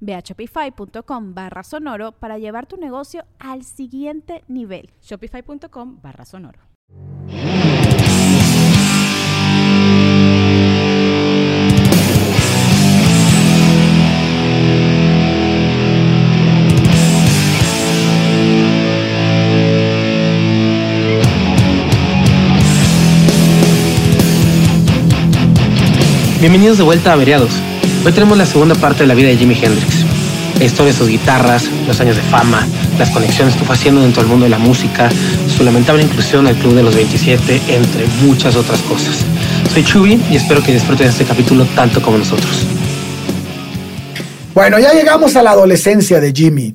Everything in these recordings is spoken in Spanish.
Ve a shopify.com barra sonoro para llevar tu negocio al siguiente nivel. Shopify.com barra sonoro. Bienvenidos de vuelta a Averiados Hoy tenemos la segunda parte de la vida de Jimi Hendrix. La historia de sus guitarras, los años de fama, las conexiones que fue haciendo dentro del mundo de la música, su lamentable inclusión al Club de los 27, entre muchas otras cosas. Soy Chubi y espero que disfruten este capítulo tanto como nosotros. Bueno, ya llegamos a la adolescencia de Jimmy.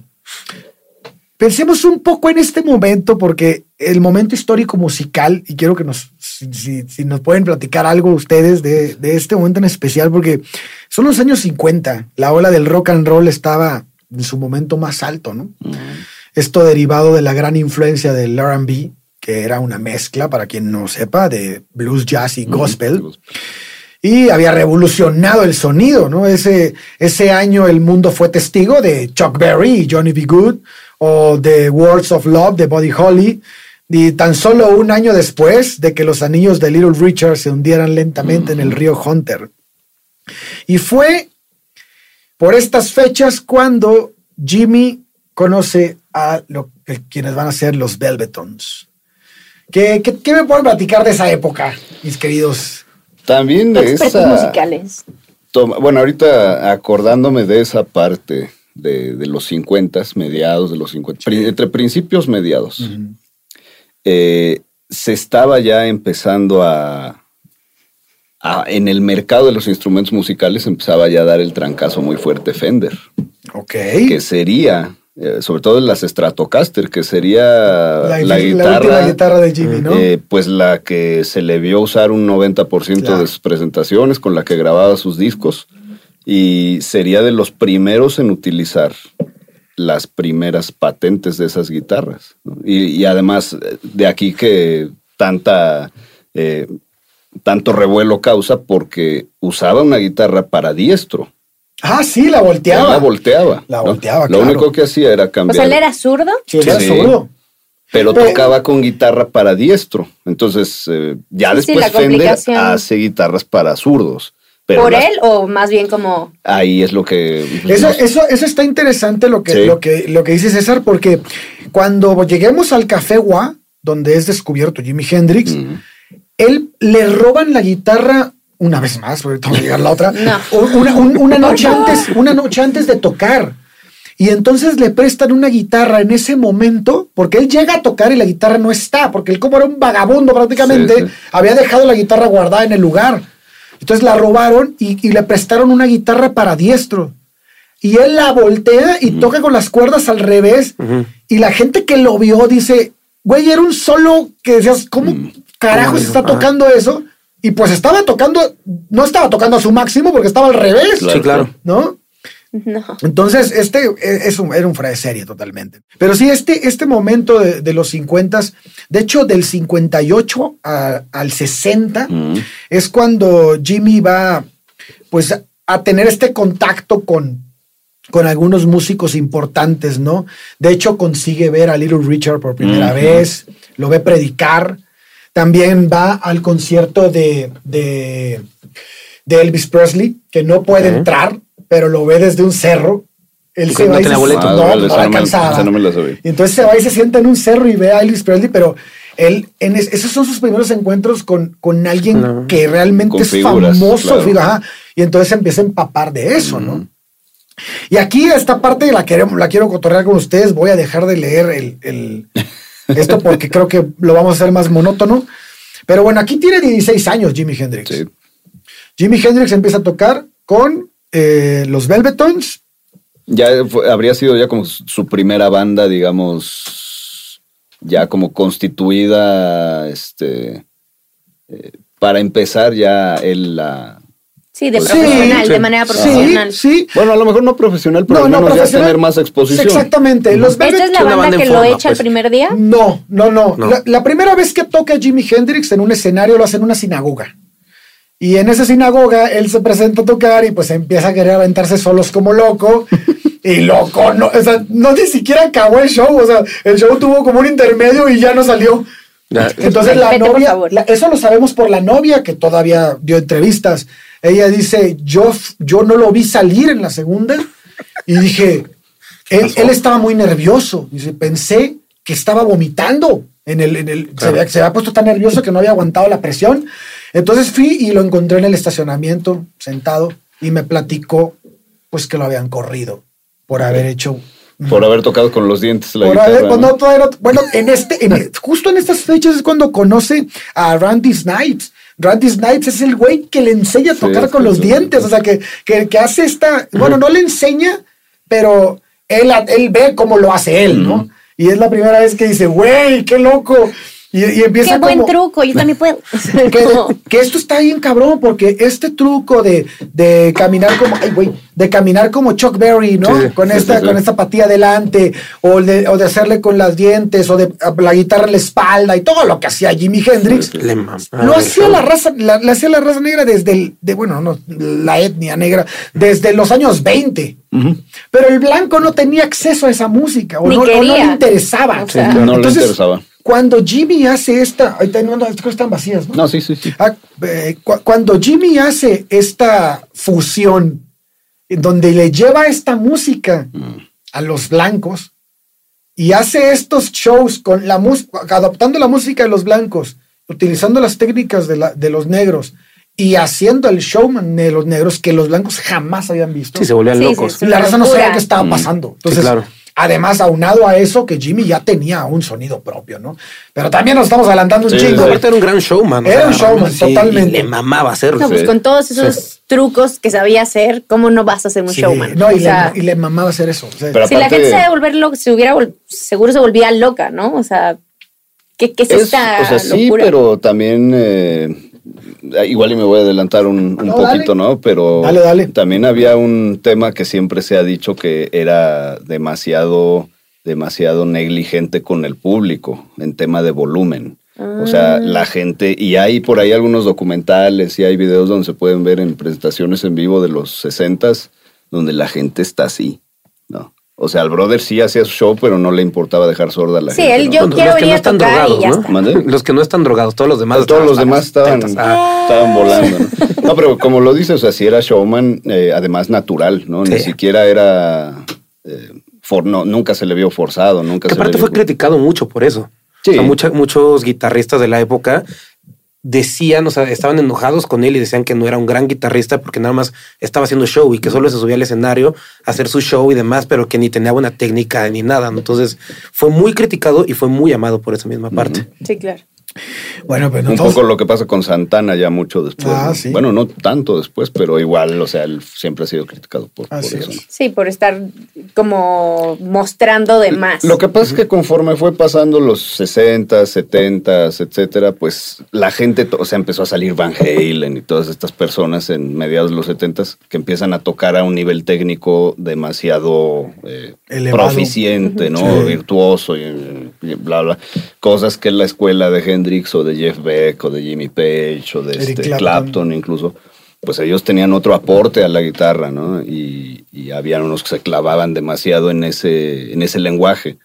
Pensemos un poco en este momento, porque el momento histórico musical, y quiero que nos, si, nos pueden platicar algo ustedes de, este momento en especial, porque son los años 50, la ola del rock and roll estaba en su momento más alto, ¿no? Esto derivado de la gran influencia del RB, que era una mezcla, para quien no sepa, de blues, jazz y gospel. Y había revolucionado el sonido, ¿no? Ese, ese año el mundo fue testigo de Chuck Berry y Johnny B. Good, o The Words of Love de Buddy Holly, y tan solo un año después de que los anillos de Little Richard se hundieran lentamente en el río Hunter. Y fue por estas fechas cuando Jimmy conoce a lo, quienes van a ser los Velvetons. ¿Qué, qué, me pueden platicar de esa época, mis queridos? También de esa... musicales. bueno, ahorita acordándome de esa parte de, los 50, mediados de los 50, entre principios mediados, eh, se estaba ya empezando a, en el mercado de los instrumentos musicales empezaba ya a dar el trancazo muy fuerte Fender. Ok. Que sería, eh, sobre todo en las Stratocaster, que sería la, guitarra. guitarra de Jimmy, ¿no? Eh, pues la que se le vio usar un 90% de sus presentaciones, con la que grababa sus discos y sería de los primeros en utilizar las primeras patentes de esas guitarras. Y, además, de aquí que tanta, eh, tanto revuelo causa porque usaba una guitarra para diestro. Ah, sí, la volteaba. La volteaba. La volteaba, Lo único que hacía era cambiar. O sea, él era zurdo. Sí, era zurdo. Pero, tocaba con guitarra para diestro. Entonces, eh, ya después Fender hace guitarras para zurdos. ¿Por él o más bien como...? Ahí es lo que... Eso, eso, eso está interesante lo que, lo, que, lo que dice César, porque cuando lleguemos al Café Gua, donde es descubierto Jimi Hendrix, él le roban la guitarra una vez más, porque tengo que llegar la otra, una, noche antes, una noche antes de tocar. Y entonces le prestan una guitarra en ese momento, porque él llega a tocar y la guitarra no está, porque él como era un vagabundo prácticamente, había dejado la guitarra guardada en el lugar. Entonces la robaron y, le prestaron una guitarra para diestro. Y él la voltea y toca con las cuerdas al revés. Y la gente que lo vio dice, güey, era un solo que decías, ¿cómo mm. carajos está tocando eso? Y pues estaba tocando, no estaba tocando a su máximo porque estaba al revés. Sí, claro. ¿No? No. Entonces, este e, es un, era un fuera de serie totalmente. Pero sí, este, este momento de, los 50, de hecho, del 58 al 60, mm. es cuando Jimmy va, pues, a tener este contacto con, con algunos músicos importantes, ¿no? De hecho, consigue ver a Little Richard por primera vez, lo ve predicar. También va al concierto de, de, Elvis Presley, que no puede entrar pero lo ve desde un cerro. Él se va y se, boleto. No, no, no, Y entonces se va y se sienta en un cerro y ve a Elvis Presley, pero él, en es- esos son sus primeros encuentros con, con alguien No. que realmente Con es figuras, famoso, claro. fíjate, ajá, y entonces se empieza a empapar de eso, ¿no? Y aquí esta parte la, queremos, la quiero cotorrear con ustedes, voy a dejar de leer el, el- esto porque creo que lo vamos a hacer más monótono, pero bueno, aquí tiene 16 años Jimi Hendrix. Sí. Jimi Hendrix empieza a tocar con eh, los Velvetons, Ya fue- habría sido ya como su primera banda, digamos, ya como constituida, este, eh, para empezar ya él la... Sí, de profesional, sí, de manera profesional. sí. Bueno, a lo mejor no profesional, pero No, al no, ya tener más exposición. Exactamente. Los ¿Esta es la banda que lo echa el pues. primer día? No, no, no. No. La, la primera vez que toca Jimi Hendrix en un escenario lo hace en una sinagoga. Y en esa sinagoga él se presenta a tocar y pues empieza a querer aventarse solos como loco. y loco, no, o sea, no ni siquiera acabó el show. O sea, el show tuvo como un intermedio y ya no salió. Entonces la Vete, novia, la- eso lo sabemos por la novia que todavía dio entrevistas. Ella dice, yo, yo no lo vi salir en la segunda y dije, él, él estaba muy nervioso. Dice, pensé que estaba vomitando. En el, en el, se, había, se había puesto tan nervioso que no había aguantado la presión. Entonces fui y lo encontré en el estacionamiento, sentado, y me platicó pues que lo habían corrido por haber hecho Por haber tocado con los dientes la por guitarra. haber- cuando ¿no? bueno, en este, en- justo en estas fechas es cuando conoce a Randy Snipes. Randy Snipes es el güey que le enseña a Sí, tocar con los dientes, o sea, que, que, que hace esta, bueno, no le enseña, pero él, él ve cómo lo hace él, ¿no? Y es la primera vez que dice, güey, qué loco. Y, y empieza Qué buen como- truco, yo también puedo. que, esto está bien cabrón, porque este truco de, de caminar como, ay, güey, de caminar como Chuck Berry, ¿no? Sí, con sí, esta, sí, sí. con esta patilla adelante, o de, o de hacerle con las dientes, o de la guitarra en la espalda, y todo lo que hacía Jimi Hendrix. Le Lo hacía la raza, la, la hacía la raza negra desde el, de, bueno, no, la etnia negra, desde los años 20. Pero el blanco no tenía acceso a esa música, o, no, o no le interesaba. O sea. Sí, no le Entonces, interesaba. Cuando Jimmy hace esta, ahorita no, no, estas cosas están vacías, ¿no? No, sí, sí, sí. Ah, eh, cu- cuando Jimmy hace esta fusión, en donde le lleva esta música a los blancos y hace estos shows con la música, adaptando la música de los blancos, utilizando las técnicas de, la- de los negros y haciendo el showman de los negros que los blancos jamás habían visto. Sí, se volvían Sí, locos. sí. y la raza no sabía qué estaba pasando. Entonces, claro. Además, aunado a eso, que Jimmy ya tenía un sonido propio, ¿no? Pero también nos estamos adelantando un Sí, chingo. Aparte era un gran showman. o Era sea, un showman, sí, totalmente. y le mamaba hacerlo. No, pues Sí. con todos esos trucos que sabía hacer, ¿cómo no vas a ser un Sí, showman? No, y, O sea, le, y le mamaba hacer eso. o sea, Pero si la gente se, debe volver loca, se hubiera seguro se volvía loca, ¿no? O sea, ¿qué, qué es, Es- esta o sea, sí, locura? pero también eh, igual y me voy a adelantar un, un No, poquito, dale. ¿no? Pero Dale, dale. también había un tema que siempre se ha dicho que era demasiado, demasiado negligente con el público en tema de volumen. O sea, Ah. la gente, y hay por ahí algunos documentales y hay videos donde se pueden ver en presentaciones en vivo de los 60s, donde la gente está así, ¿no? O sea, el brother sí hacía su show, pero no le importaba dejar sorda a la Sí, gente. él ¿no? yo Bueno, quiero los que venir no a tocar drogados, y ya ¿no? Los que no están drogados, todos los demás. Todos los estaban demás estaban. Ah, estaban volando. ¿no? No, pero como lo dices, o sea, si era showman, eh, además natural, ¿no? Ni Sí. siquiera era. eh, for- no, nunca se le vio forzado, nunca que se le aparte vio. fue criticado mucho por eso. Sí. O sea, mucha- muchos guitarristas de la época decían, o sea, estaban enojados con él y decían que no era un gran guitarrista porque nada más estaba haciendo show y que solo se subía al escenario a hacer su show y demás, pero que ni tenía buena técnica ni nada. Entonces fue muy criticado y fue muy amado por esa misma parte. Sí, claro. Bueno, pero Un entonces, poco lo que pasa con Santana ya mucho después. Ah, ¿no? sí. Bueno, no tanto después, pero igual, o sea, él siempre ha sido criticado por, eso. Sí, por estar como mostrando de más. Lo que pasa es que conforme fue pasando los 60, 70, etcétera, pues la gente, o sea, empezó a salir Van Halen y todas estas personas en mediados de los 70 que empiezan a tocar a un nivel técnico demasiado eh, proficiente, ¿no? Sí. Virtuoso y, y bla, bla. Cosas que la escuela de Hendrix o de Jeff Beck o de Jimmy Page o de este, Clapton. Clapton incluso pues ellos tenían otro aporte a la guitarra, ¿no? Y, y habían unos que se clavaban demasiado en ese, en ese lenguaje.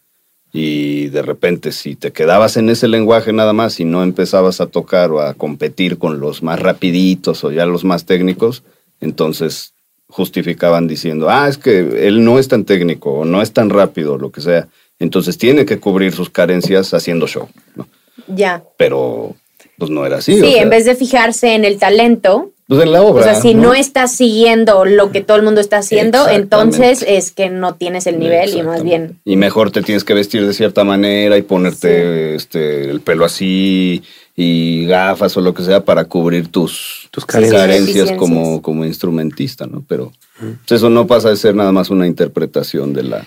Y de repente, si te quedabas en ese lenguaje nada más y no empezabas a tocar o a competir con los más rapiditos o ya los más técnicos, entonces justificaban diciendo, ah, es que él no es tan técnico o no es tan rápido, lo que sea. Entonces tiene que cubrir sus carencias haciendo show, ¿no? Ya. pero pues no era así. Sí, o sea, en vez de fijarse en el talento, pues en la obra. o sea, si no, estás siguiendo lo que todo el mundo está haciendo, entonces es que no tienes el nivel y más bien. Y mejor te tienes que vestir de cierta manera y ponerte este, el pelo así y gafas o lo que sea para cubrir tus, Tus carencias, carencias. como, como instrumentista, ¿no? Pero pues, eso no pasa de ser nada más una interpretación de la,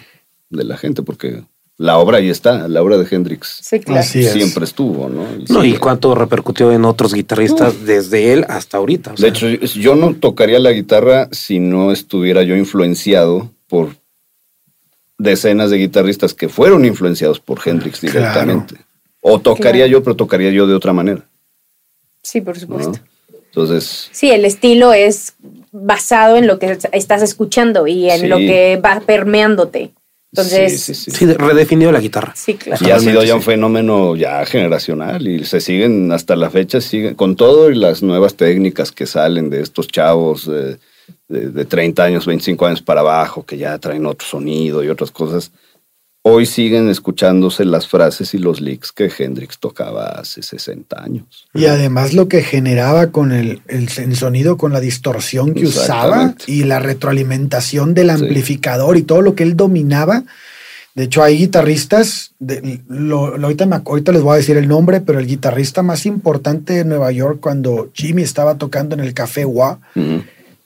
de la gente, porque la obra ahí está, la obra de Hendrix Sí, claro. Así es. siempre estuvo, ¿no? No, y cuánto repercutió en otros guitarristas desde él hasta ahorita. o De sea, hecho, yo no tocaría la guitarra si no estuviera yo influenciado por decenas de guitarristas que fueron influenciados por Hendrix Claro. directamente. O tocaría Claro. yo, pero tocaría yo de otra manera. Sí, por ¿no? supuesto. Entonces, Sí, el estilo es basado en lo que estás escuchando y en Sí. lo que va permeándote. Entonces, sí, sí, sí. sí, redefinió la guitarra. sí, claro. Y ha sido ya un fenómeno ya generacional y se siguen hasta la fecha, siguen con todo y las nuevas técnicas que salen de estos chavos eh, de, de 30 años, 25 años para abajo, que ya traen otro sonido y otras cosas. Hoy siguen escuchándose las frases y los licks que Hendrix tocaba hace 60 años. Y además lo que generaba con el, el, el sonido, con la distorsión que usaba y la retroalimentación del Sí. amplificador y todo lo que él dominaba. De hecho, hay guitarristas, de- lo- lo- ahorita, me- ahorita les voy a decir el nombre, pero el guitarrista más importante de Nueva York cuando Jimmy estaba tocando en el Café Wa,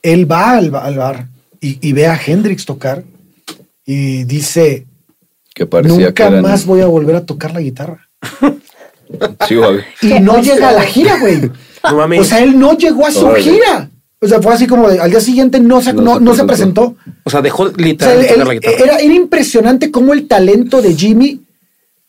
él va al, al bar y, y ve a Hendrix tocar y dice, Que parecía que nunca eran- más voy a volver a tocar la guitarra. Sí. Y no oso. llega a la gira, güey. No mames. O sea, él no llegó a su Órale. gira. O sea, fue así como de, al día siguiente no se, No no, se no se presentó. O sea, dejó O sea, literal de él- tocar la guitarra. era, era impresionante cómo el talento de Jimmy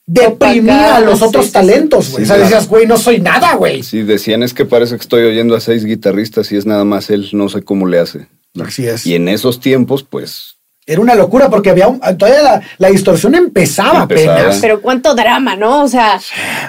deprimía a los otros sí, talentos, güey. Sí, o sea, claro. decías, güey, no soy nada, güey. Sí, decían es que parece que estoy oyendo a seis guitarristas y es nada más él, no sé cómo le hace. Así es. Y en esos tiempos, pues, Era una locura porque había un- todavía la, la distorsión empezaba, Empezaba. apenas. Pero cuánto drama, ¿no? O sea,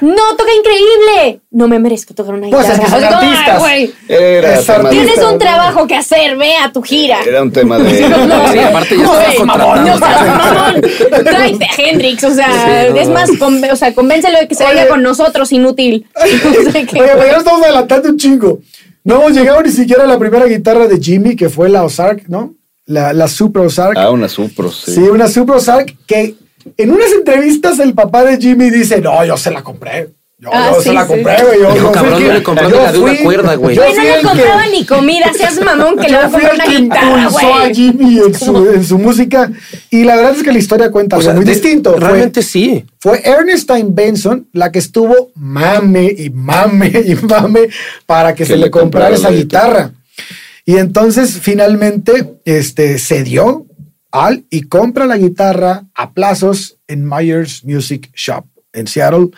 no, toca increíble. No me merezco tocar una Pues guitarra. es que son O sea, artistas. "Ay, güey, era, Es tema de- artista. Tienes un trabajo que hacer, ve a tu gira. era un tema de... Sí, aparte ya estaba. No seas mamón. Tráete a Hendrix, o sea, Sí, no, es no. más, o sea, convéncelo de que se Oye. vaya con nosotros, inútil. O sea, que- Oye, pero ya nos estamos adelantando un chingo. No hemos llegado ni siquiera a la primera guitarra de Jimmy, que fue la Ozark, ¿no? La, la Super Ozark. Ah, una Supros, sí. Sí, una Super Ozark que en unas entrevistas el papá de Jimmy dice, no, yo se la compré. Yo, Ah, yo sí, se la sí. compré, güey. Yo, Dijo, cabrón, no le yo de una cuerda, güey. yo Güey, no le que- compraba ni comida, seas mamón que le va a comprar una que guitarra, impulsó a güey. Jimmy en su, en su música. Y la verdad es que la historia cuenta O sea, algo muy de- distinto. Fue- Realmente sí. fue Ernestine Benson la que estuvo mame y mame y mame para que, Que se le comprara esa guitarra. Y entonces finalmente este, cedió al y compra la guitarra a plazos en Myers Music Shop en Seattle.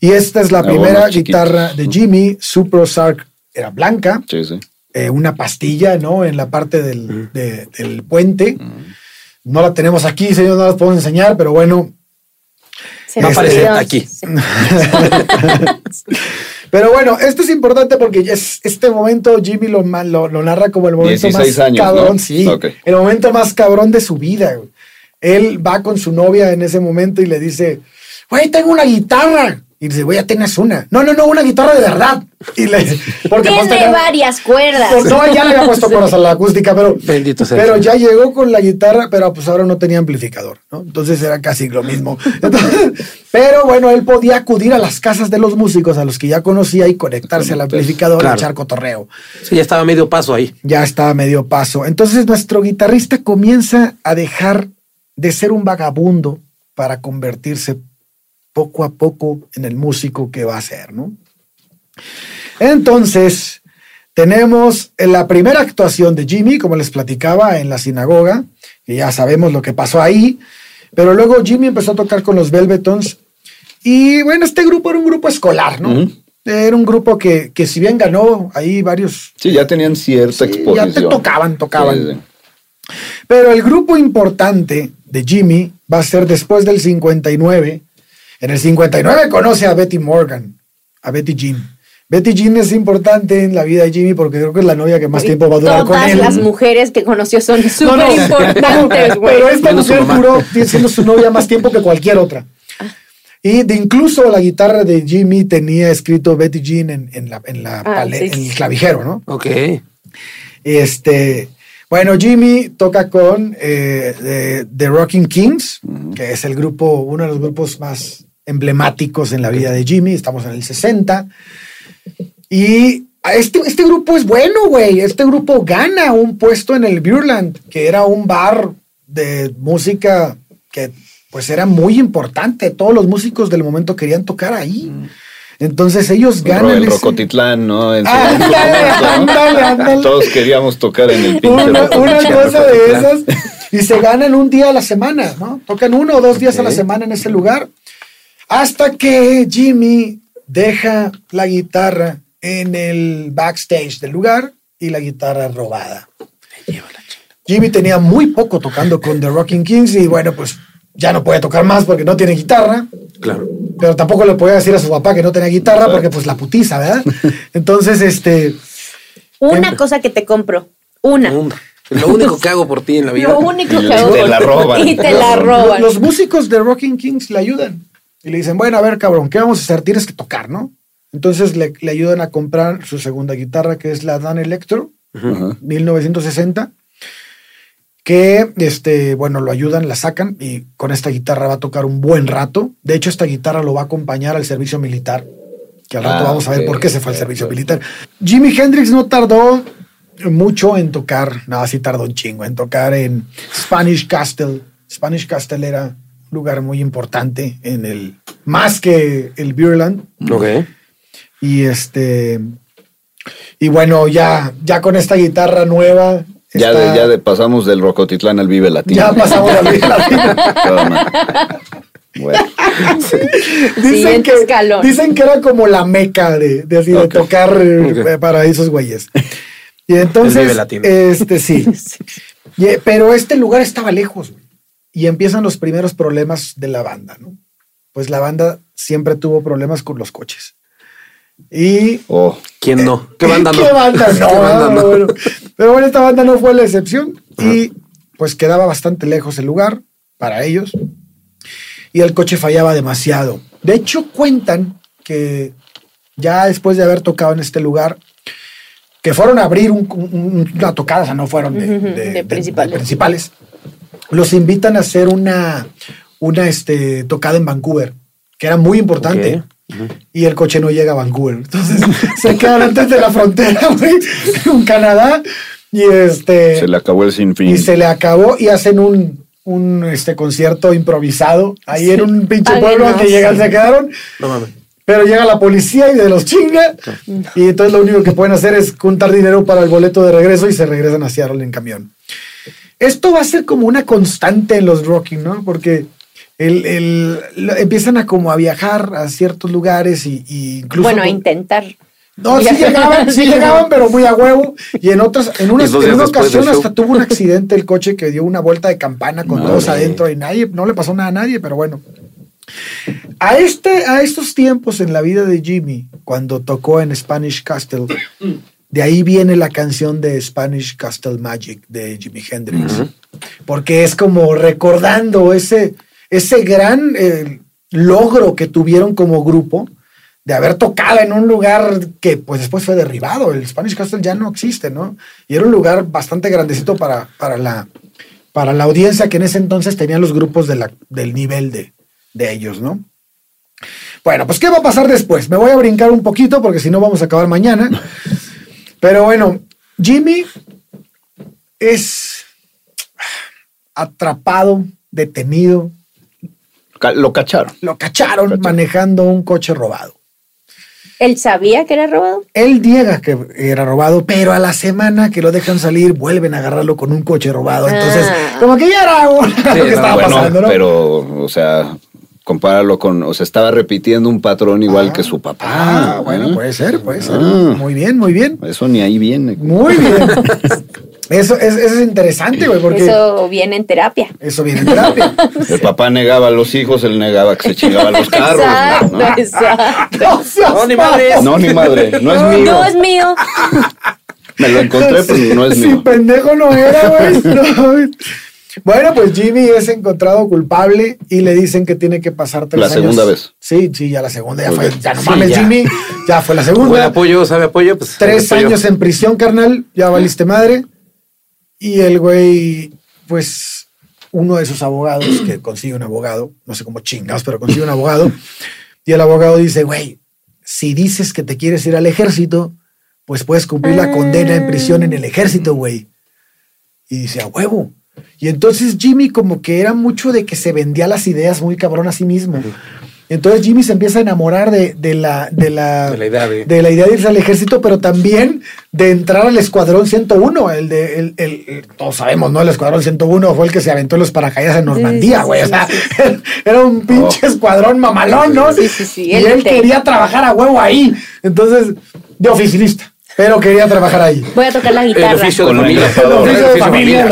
Y esta es la Ah, primera guitarra de Jimmy. Super Ozark era blanca, Sí, sí. eh, una pastilla, ¿no? En la parte del, de- del puente. No la tenemos aquí, señor, no la podemos enseñar, pero bueno, Se Va a me aparecer olvidó. aquí. Sí. Pero bueno, esto es importante porque es, este momento Jimmy lo, lo, lo narra como el momento 16 más años, cabrón, ¿no? sí. El momento más cabrón de su vida. güey. Él va con su novia en ese momento y le dice, güey, tengo una guitarra. Y dice, güey, ya tienes una. No, no, no, una guitarra de verdad. Y le, porque Tiene tenía- varias cuerdas. pues, no, ya le había puesto corazón a la acústica, pero, Bendito sea pero ya llegó con la guitarra, pero pues ahora no tenía amplificador, ¿no? Entonces era casi lo mismo. Entonces, pero bueno, él podía acudir a las casas de los músicos a los que ya conocía y conectarse al amplificador Claro. y echar cotorreo. Sí, ya estaba medio paso ahí. Ya está a medio paso. Entonces nuestro guitarrista comienza a dejar de ser un vagabundo para convertirse poco a poco en el músico que va a ser, ¿no? Entonces, tenemos la primera actuación de Jimmy, como les platicaba, en la sinagoga, que ya sabemos lo que pasó ahí, pero luego Jimmy empezó a tocar con los Velvetons y bueno, este grupo era un grupo escolar, ¿no? Era un grupo que, que si bien ganó ahí varios Sí, ya tenían cierta Sí, exposición. ya te tocaban, tocaban. Sí, sí. Pero el grupo importante de Jimmy va a ser después del 59. En el 59 conoce a Betty Morgan, a Betty Jean. Betty Jean es importante en la vida de Jimmy porque creo que es la novia que más tiempo va a durar con Todas él. las mujeres que conoció son súper no, importantes, güey. Pero esta mujer duró siendo su novia más tiempo que cualquier otra. Y de incluso la guitarra de Jimmy tenía escrito Betty Jean en, en la, en, la Ah, pale- sí, en sí. el clavijero, ¿no? Ok. Este, bueno, Jimmy toca con eh, The Rocking Kings, que es el grupo, uno de los grupos más emblemáticos en la vida de Jimmy. Estamos en el 60. Y este, este grupo es bueno, güey. Este grupo gana un puesto en el Burland, que era un bar de música que pues era muy importante. Todos los músicos del momento querían tocar ahí. Entonces ellos ganan. el ese- Rocotitlán, ¿no? En su Ándale, momento, ¿no? ándale, ándale. Todos queríamos tocar en el pinche una, cosa de esas y se ganan un día a la semana, ¿no? Tocan uno o dos días a la semana en ese lugar hasta que Jimmy deja la guitarra en el backstage del lugar y la guitarra robada. Jimmy tenía muy poco tocando con The Rocking Kings y bueno, pues ya no puede tocar más porque no tiene guitarra. Claro. Pero tampoco le podía decir a su papá que no tenía guitarra porque pues la putiza, ¿verdad? Entonces, este... Una Em- cosa que te compro. Una. Lo único que hago por ti en la vida. Lo único Y que hago. te por la roban. Y te la Los- roban. Los músicos de Rocking Kings le ayudan y le dicen, bueno, a ver, cabrón, ¿qué vamos a hacer? Tienes que tocar, ¿no? Entonces le, le ayudan a comprar su segunda guitarra, que es la Dan Electro, Ajá. 1960, que, este, bueno, lo ayudan, la sacan y con esta guitarra va a tocar un buen rato. De hecho, esta guitarra lo va a acompañar al servicio militar, que al rato Ah, vamos a ver por qué se fue al servicio militar. Jimi Hendrix no tardó mucho en tocar, nada, sí tardó un chingo, en tocar en Spanish Castle. Spanish Castle era lugar muy importante en el, más que el Beerland. Ok. Y este, y bueno, ya, ya con esta guitarra nueva. Ya, de, ya de- pasamos del Rocotitlán al Vive Latino. ya pasamos a la Todo mal. Bueno, dicen, que, dicen que era como la meca de, de, así, de tocar eh, Ok. para esos güeyes. Y entonces, Vive Latino. este sí. Y, eh, pero este lugar estaba lejos, güey. Y empiezan los primeros problemas de la banda, ¿no? Pues la banda siempre tuvo problemas con los coches. Y oh, ¿Quién no? ¿Qué banda no? ¿Qué banda no? ¿Qué banda no? Bueno, pero bueno, esta banda no fue la excepción y pues quedaba bastante lejos el lugar para ellos y el coche fallaba demasiado. De hecho, cuentan que ya después de haber tocado en este lugar, que fueron a abrir un- un- una tocada, o sea, no fueron de, Ujú, de- de de- principales. de principales, los invitan a hacer una, una este, tocada en Vancouver, que era muy importante y el coche no llega a Vancouver. Entonces se quedan antes de la frontera, güey, con Canadá. Y este. se le acabó el sinfín. y se le acabó y hacen un, un este, concierto improvisado ahí en un pinche pueblo que llegan, se quedaron. No mames. Pero llega la policía y de los chinga. Y entonces lo único que pueden hacer es juntar dinero para el boleto de regreso y se regresan a Seattle en camión. Esto va a ser como una constante en los Rocking, ¿no? Porque el, el- lo- empiezan a como a viajar a ciertos lugares y, y incluso... Bueno, a intentar. no, sí llegaban, sí llegaban, pero muy a huevo. Y en otras, en una, en una ocasión hasta tuvo un accidente el coche que dio una vuelta de campana con todos adentro y nadie, no le pasó nada a nadie, pero bueno. A este, a estos tiempos en la vida de Jimmy, cuando tocó en Spanish Castle, de ahí viene la canción de Spanish Castle Magic de Jimi Hendrix. Porque es como recordando ese, ese gran eh, logro que tuvieron como grupo de haber tocado en un lugar que pues después fue derribado. El Spanish Castle ya no existe, ¿no? Y era un lugar bastante grandecito para, para, la, para la audiencia que en ese entonces tenían los grupos de la, del nivel de, de ellos, ¿no? Bueno, pues ¿qué va a pasar después? Me voy a brincar un poquito porque si no vamos a acabar mañana. Pero bueno, Jimmy es atrapado, detenido, Lo cacharon. lo cacharon Cacharon. manejando un coche robado. ¿Él sabía que era robado? Él niega que era robado, pero a la semana que lo dejan salir, vuelven a agarrarlo con un coche robado. Entonces, Ah. como que ya era lo que no, estaba bueno, pasando, ¿no? pero, o sea, compáralo con, o sea, estaba repitiendo un patrón igual Ah. que su papá. Ah, bueno, ¿eh? puede ser, puede ser. Ah. Muy bien, muy bien. Eso ni ahí viene. Muy bien. Eso es, eso es interesante, güey, porque eso, Eso viene en terapia. viene en terapia. El papá negaba a los hijos, él negaba que se chingaban los carros. exacto, ¿no? exacto. No, ni madres. No, ni madre, no es mío. No es mío. Me lo encontré, pero no es Sí, mío. pendejo no era, güey. No, güey. Bueno, pues Jimmy es encontrado culpable y le dicen que tiene que pasar tres La años. segunda vez. Sí, sí, ya la segunda. Ya, Muy fue, bien. ya no Sí, mames, ya. Jimmy. Ya fue la Buen segunda. apoyo, sabe apoyo, pues. Tres apoyo. años en prisión, carnal. Ya valiste madre. Y el güey, pues, uno de sus abogados, que consigue un abogado, no sé cómo chingados, pero consigue un abogado. Y el abogado dice, güey, si dices que te quieres ir al ejército, pues puedes cumplir la condena en prisión en el ejército, güey. Y dice, a huevo. Y entonces Jimmy como que era mucho de que se vendía las ideas muy cabrón a sí mismo. Entonces Jimmy se empieza a enamorar de, de la, de, la, De la idea de- de la idea de irse al ejército, pero también de entrar al Escuadrón 101. El de, el, el- el- todos sabemos, ¿no? El Escuadrón 101 fue el que se aventó en los paracaídas en Normandía, sí, güey. sí, o sea, sí, era un pinche escuadrón mamalón, ¿no? Sí, sí, sí, Y él quería trabajar a huevo ahí. Entonces, de oficinista, pero quería trabajar ahí. Voy a tocar la guitarra. El oficio de familia, el sí, oficio de ¿no? familia.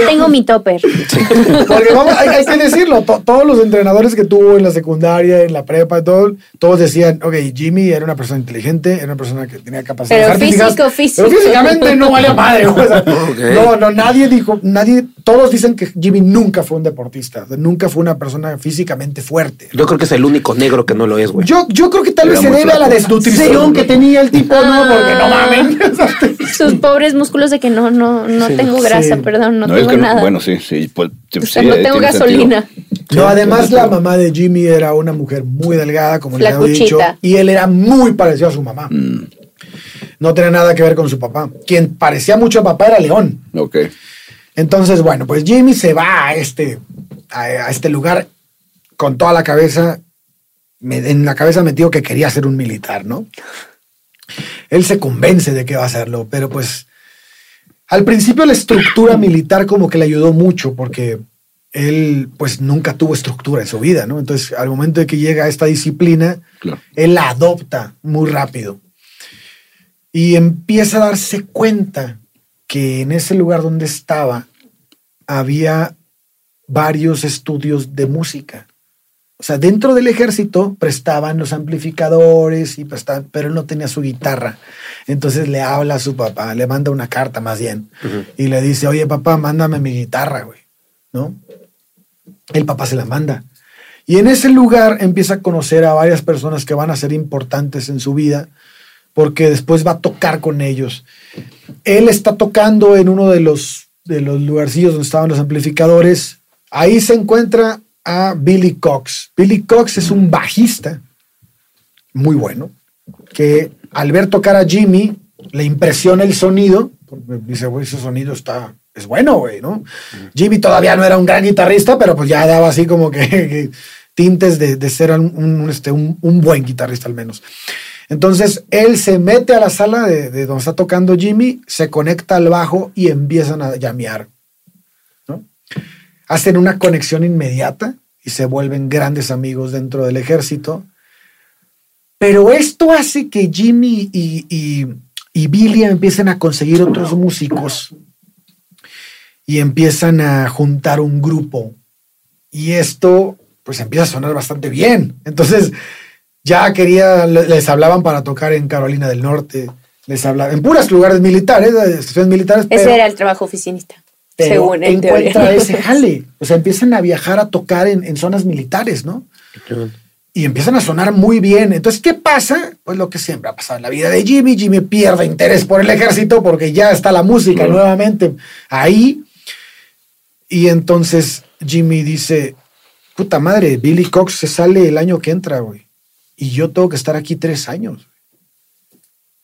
Ya tengo mi topper. Porque vamos, hay, hay que decirlo, to- todos los entrenadores que tuvo en la secundaria, en la prepa, y todo, todos decían, ok, Jimmy era una persona inteligente, era una persona que tenía capacidades Pero artísticas, físico, físico. Pero físicamente no valía madre. güey, o sea. No, no, nadie dijo, nadie, todos dicen que Jimmy nunca fue un deportista, nunca fue una persona físicamente fuerte. Yo creo que es el único negro que no lo es, güey. Yo, yo creo que tal Era vez se debe a la desnutrición Sí. que tenía el tipo, ¿no? Porque no Mamen. Sus pobres músculos de que no, no, no Sí, tengo grasa, sí. perdón, no, No, tengo es que no- nada. bueno, sí, sí. Pues, o sí, sea, no eh, tengo gasolina. sentido. No, además la mamá de Jimmy era una mujer muy delgada, como les había dicho, y él era muy parecido a su mamá. Mm, No tenía nada que ver con su papá. Quien parecía mucho a papá era León. ok. Entonces, bueno, pues Jimmy se va a este, a, a este lugar con toda la cabeza, me- en la cabeza metido que quería ser un militar, ¿no? Él se convence de que va a hacerlo, pero pues al principio la estructura militar como que le ayudó mucho porque él pues nunca tuvo estructura en su vida, ¿no? Entonces al momento de que llega a esta disciplina, Claro. él la adopta muy rápido y empieza a darse cuenta que en ese lugar donde estaba había varios estudios de música. O sea, dentro del ejército prestaban los amplificadores, y prestaban, pero él no tenía su guitarra. Entonces le habla a su papá, le manda una carta más bien, y le dice, oye papá, mándame mi guitarra, güey. ¿No? El papá se la manda. Y en ese lugar empieza a conocer a varias personas que van a ser importantes en su vida, porque después va a tocar con ellos. Él está tocando en uno de los, de los lugarcillos donde estaban los amplificadores. Ahí se encuentra a Billy Cox. Billy Cox es un bajista muy bueno, que al ver tocar a Jimmy le impresiona el sonido, dice, güey, ese sonido está, es bueno, güey, ¿no? Jimmy todavía no era un gran guitarrista, pero pues ya daba así como que, que tintes de, de ser un, un, este, un, un buen guitarrista al menos. Entonces él se mete a la sala de, de donde está tocando Jimmy, se conecta al bajo y empiezan a llamear. Hacen una conexión inmediata y se vuelven grandes amigos dentro del ejército. Pero esto hace que Jimmy y, y, y Billy empiecen a conseguir otros músicos y empiezan a juntar un grupo. Y esto pues empieza a sonar bastante bien. Entonces ya quería, le- les hablaban para tocar en Carolina del Norte, les hablaban en puros lugares militares, estaciones militares. Ese pero- era el trabajo oficinista, pero según en encuentra teoría. ese jale. O sea, empiezan a viajar a tocar en, en zonas militares, ¿no? Y empiezan a sonar muy bien. Entonces, ¿qué pasa? Pues lo que siempre ha pasado en la vida de Jimmy. Jimmy pierde interés por el ejército porque ya está la música nuevamente ahí. Y entonces Jimmy dice, puta madre, Billy Cox se sale el año que entra, güey. Y yo tengo que estar aquí tres años.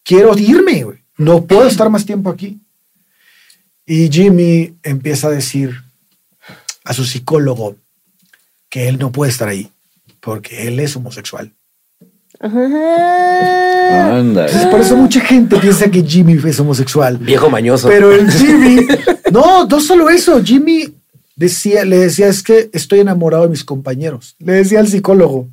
Quiero irme, güey. No puedo estar más tiempo aquí. Y Jimmy empieza a decir a su psicólogo que él no puede estar ahí porque él es homosexual. Ajá. Anda. Entonces, por eso mucha gente piensa que Jimmy es homosexual. Viejo mañoso. Pero el Jimmy, no, no solo eso, Jimmy decía, le decía, es que estoy enamorado de mis compañeros. Le decía al psicólogo.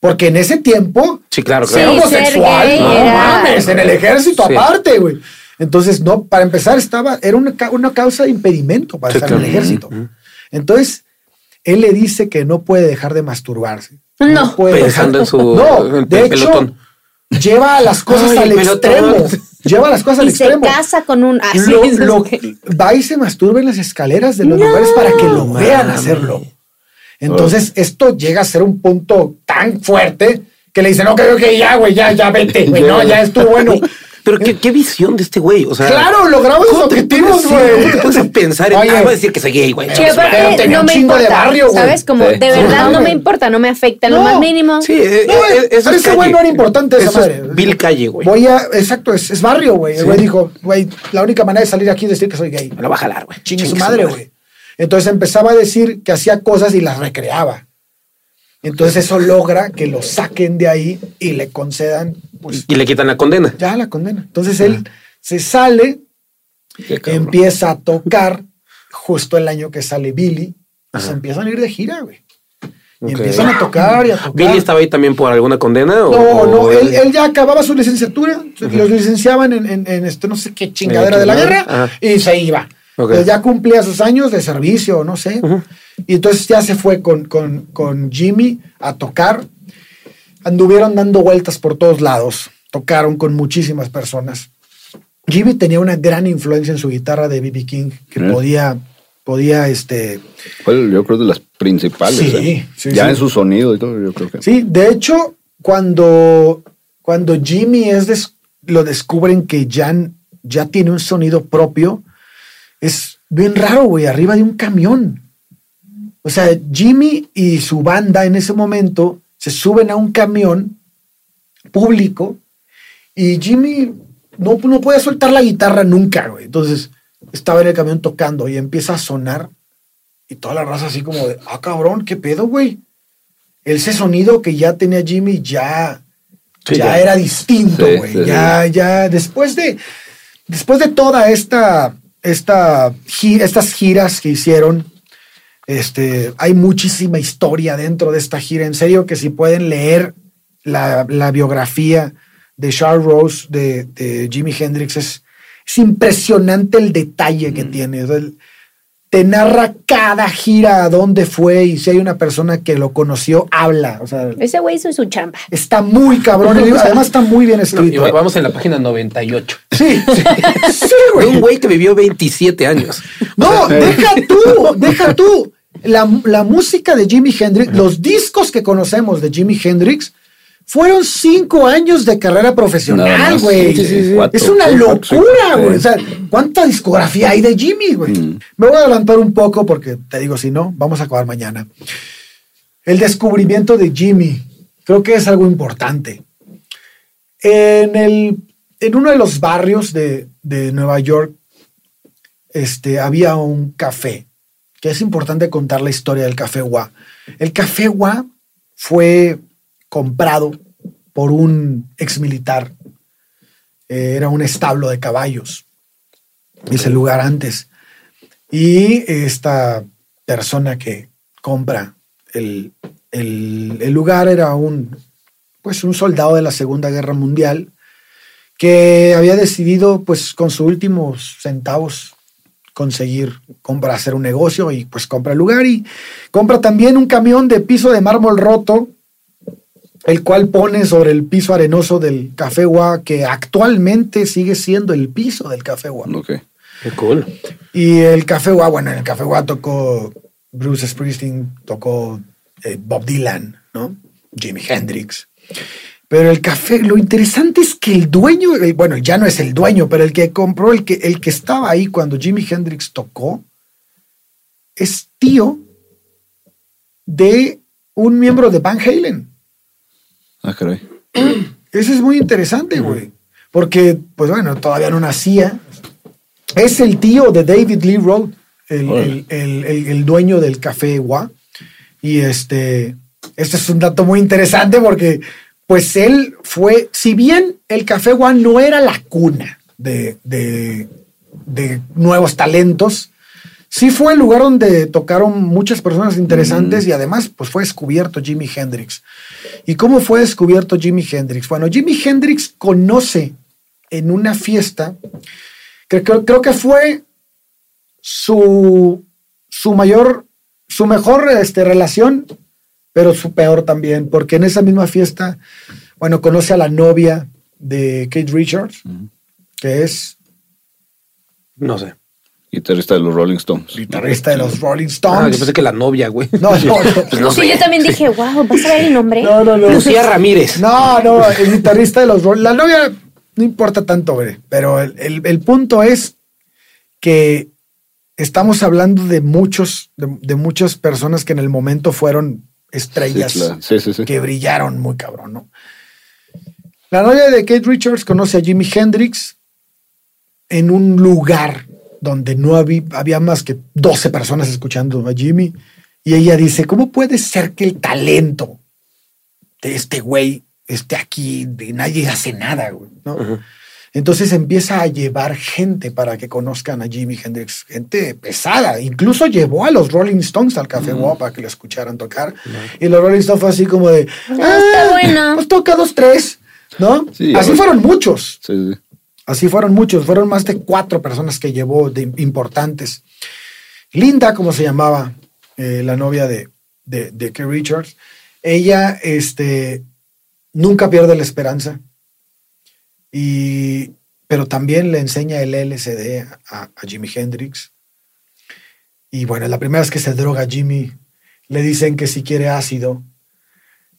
Porque en ese tiempo, Sí, claro, claro. homosexual, ser gay no era- mames, en el ejército Sí. aparte, güey. Entonces, no, para empezar, estaba, era una, una causa de impedimento para Sí, estar en el ejército. Entonces, él le dice que no puede dejar de masturbarse. No. puede Pensando dejar- en su No, en de pelotón. hecho, lleva las cosas Ay, al pelotón. extremo. lleva las cosas al y se extremo. casa con un. Ah, sí, Lo- lo- va y se masturba en las escaleras de los lugares para que lo vean hacerlo. Entonces, esto llega a ser un punto tan fuerte que le dicen, ok, ok, ya, güey, ya, ya, vete, güey, no, ya estuvo bueno. Pero qué, qué visión de este güey. O sea, Claro, logramos sus ¿cómo te objetivos, güey. ¿Cómo te puedes a pensar en, Oye. ah, voy a decir que soy gay, güey? Pero aparte, tenía no un me chingo de importa, barrio, güey. ¿sabes? Como Sí. de Sí, verdad no me importa, no me afecta en lo No. más mínimo. Sí, eh, No, eh, eso pero es ese güey no era importante esa Eso madre. Es Bill Calle, güey. Voy a, exacto, es, es barrio, güey. El güey dijo, güey, la única manera de salir aquí es decir que soy gay. Me lo va a jalar, güey. Chingue su madre, güey. Entonces empezaba a decir que hacía cosas y las recreaba. Entonces eso logra que lo saquen de ahí y le concedan, pues, Y le quitan la condena. ya la condena. Entonces él se sale, empieza a tocar justo el año que sale Billy y se empiezan a ir de gira, güey. Y empiezan a tocar y a tocar. ¿Billy estaba ahí también por alguna condena? o- No, o no, él, él ya acababa su licenciatura, los licenciaban en, en, en este no sé qué chingadera de la guerra Ajá. y se iba. Entonces ya cumplía sus años de servicio, no sé. Y entonces ya se fue con, con, con Jimmy a tocar. Anduvieron dando vueltas por todos lados. Tocaron con muchísimas personas. Jimmy tenía una gran influencia en su guitarra de B.B. King, que Mm. podía, podía, este, Fue, yo creo, de las principales. Sí, ¿eh? sí, ya sí. en su sonido y todo, yo creo que. Sí, de hecho, cuando, cuando Jimmy es des- lo descubren que Jan ya tiene un sonido propio, es bien raro, güey, arriba de un camión. O sea, Jimmy y su banda en ese momento se suben a un camión público y Jimmy no, no puede soltar la guitarra nunca, güey. Entonces estaba en el camión tocando y empieza a sonar y toda la raza así como de, ah, cabrón, ¿qué pedo, güey? Ese sonido que ya tenía Jimmy ya, Sí, ya, ya. era distinto, Sí, güey. sí, ya, ya, después de, después de toda esta, esta, gi- estas giras que hicieron, este, hay muchísima historia dentro de esta gira. En serio, que si pueden leer la, la biografía de Charles Rose de, de Jimi Hendrix, es, es impresionante el detalle que tiene. O sea, el- te narra cada gira a dónde fue y si hay una persona que lo conoció, habla. O sea, Ese güey hizo su chamba. está muy cabrón. Además, está muy bien escrito. ¿eh? vamos en la página 98. Sí, sí, sí, De güey. un güey que vivió 27 años. No, deja tú, deja tú. La, la música de Jimi Hendrix, los discos que conocemos de Jimi Hendrix, fueron cinco años de carrera profesional, güey. Sí, sí, sí. Es una locura, güey. O sea, ¿cuánta discografía hay de Jimmy, güey? Mm. Me voy a adelantar un poco porque te digo, si no, vamos a acabar mañana. El descubrimiento de Jimmy, creo que es algo importante. En, el, en uno de los barrios de, de Nueva York, este, había un café, que es importante contar la historia del café Gua. El café Gua fue comprado por un exmilitar. Eh, era un establo de caballos, ese lugar antes. Y esta persona que compra el, el- el lugar era un, pues un soldado de la Segunda Guerra Mundial que había decidido, pues con sus últimos centavos, conseguir comprar, hacer un negocio y pues compra el lugar y compra también un camión de piso de mármol roto, el cual pone sobre el piso arenoso del Café Gua, que actualmente sigue siendo el piso del Café Gua. Ok. Qué cool. Y el Café Gua, bueno, en el Café Gua tocó Bruce Springsteen, tocó eh, Bob Dylan, ¿no? Jimi Hendrix. Pero el café, lo interesante es que el dueño, bueno, ya no es el dueño, pero el que compró, el que, el que estaba ahí cuando Jimi Hendrix tocó, es tío de un miembro de Van Halen. Ah, caray. Eso es muy interesante, güey. Porque, pues bueno, todavía no nacía. Es el tío de David Lee Roth, el- el- el- el dueño del café Gua. Y este, este es un dato muy interesante porque, pues él fue, si bien el café Gua no era la cuna de, de- de nuevos talentos, sí fue el lugar donde tocaron muchas personas interesantes y además, pues fue descubierto Jimi Hendrix. ¿Y cómo fue descubierto Jimi Hendrix? Bueno, Jimi Hendrix conoce en una fiesta, que creo, creo que fue su, su mayor, su mejor este, relación, pero su peor también, porque en esa misma fiesta, bueno, conoce a la novia de Kate Richards que es No sé. Guitarrista de los Rolling Stones. guitarrista de los Rolling Ah, Stones. yo pensé que la novia, güey. No, no, no. Pues no Sí, sé. yo también dije, wow, ¿vas a ver el nombre? No, no, no. Lucía Ramírez. No, no, el guitarrista de los Rolling. La novia no importa tanto, güey. Pero el, el- el punto es que estamos hablando de muchos, de, de muchas personas que en el momento fueron Sí, estrellas claro. sí, sí. sí. que brillaron muy cabrón, ¿no? La novia de Kate Richards conoce a Jimi Hendrix en un lugar donde no había, había más que 12 personas escuchando a Jimmy. Y ella dice, ¿cómo puede ser que el talento de este güey esté aquí y nadie hace nada, güey? ¿no? Entonces empieza a llevar gente para que conozcan a Jimi Hendrix, gente pesada. Incluso llevó a los Rolling Stones al Café Guapa para que lo escucharan tocar. Y los Rolling Stones fue así como de, Ah, está bueno. Pues toca dos, tres, ¿no? Sí, así fueron muchos. Sí, sí. Así fueron muchos, fueron más de cuatro personas que llevó de importantes. Linda, como se llamaba, eh, la novia de, de, de Keith Richards, ella este, nunca pierde la esperanza, y, pero también le enseña el LSD a, a Jimi Hendrix. Y bueno, la primera vez que se droga Jimmy, le dicen que si quiere ácido,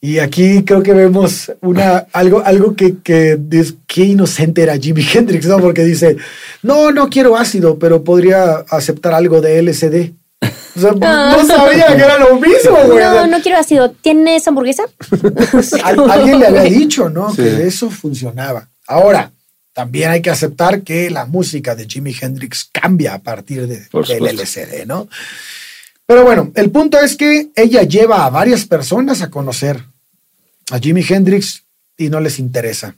y aquí creo que vemos una, algo, algo que, que qué inocente era Jimi Hendrix, ¿no? Porque dice, no, no quiero ácido, pero podría aceptar algo de LSD. O sea, no sabía que era lo mismo, güey. No, no quiero ácido. ¿Tienes hamburguesa? Al- alguien le había dicho, ¿no? Sí. Que eso funcionaba. Ahora, también hay que aceptar que la música de Jimi Hendrix cambia a partir de, del. LSD, ¿no? Pero bueno, el punto es que ella lleva a varias personas a conocer a Jimi Hendrix y no les interesa.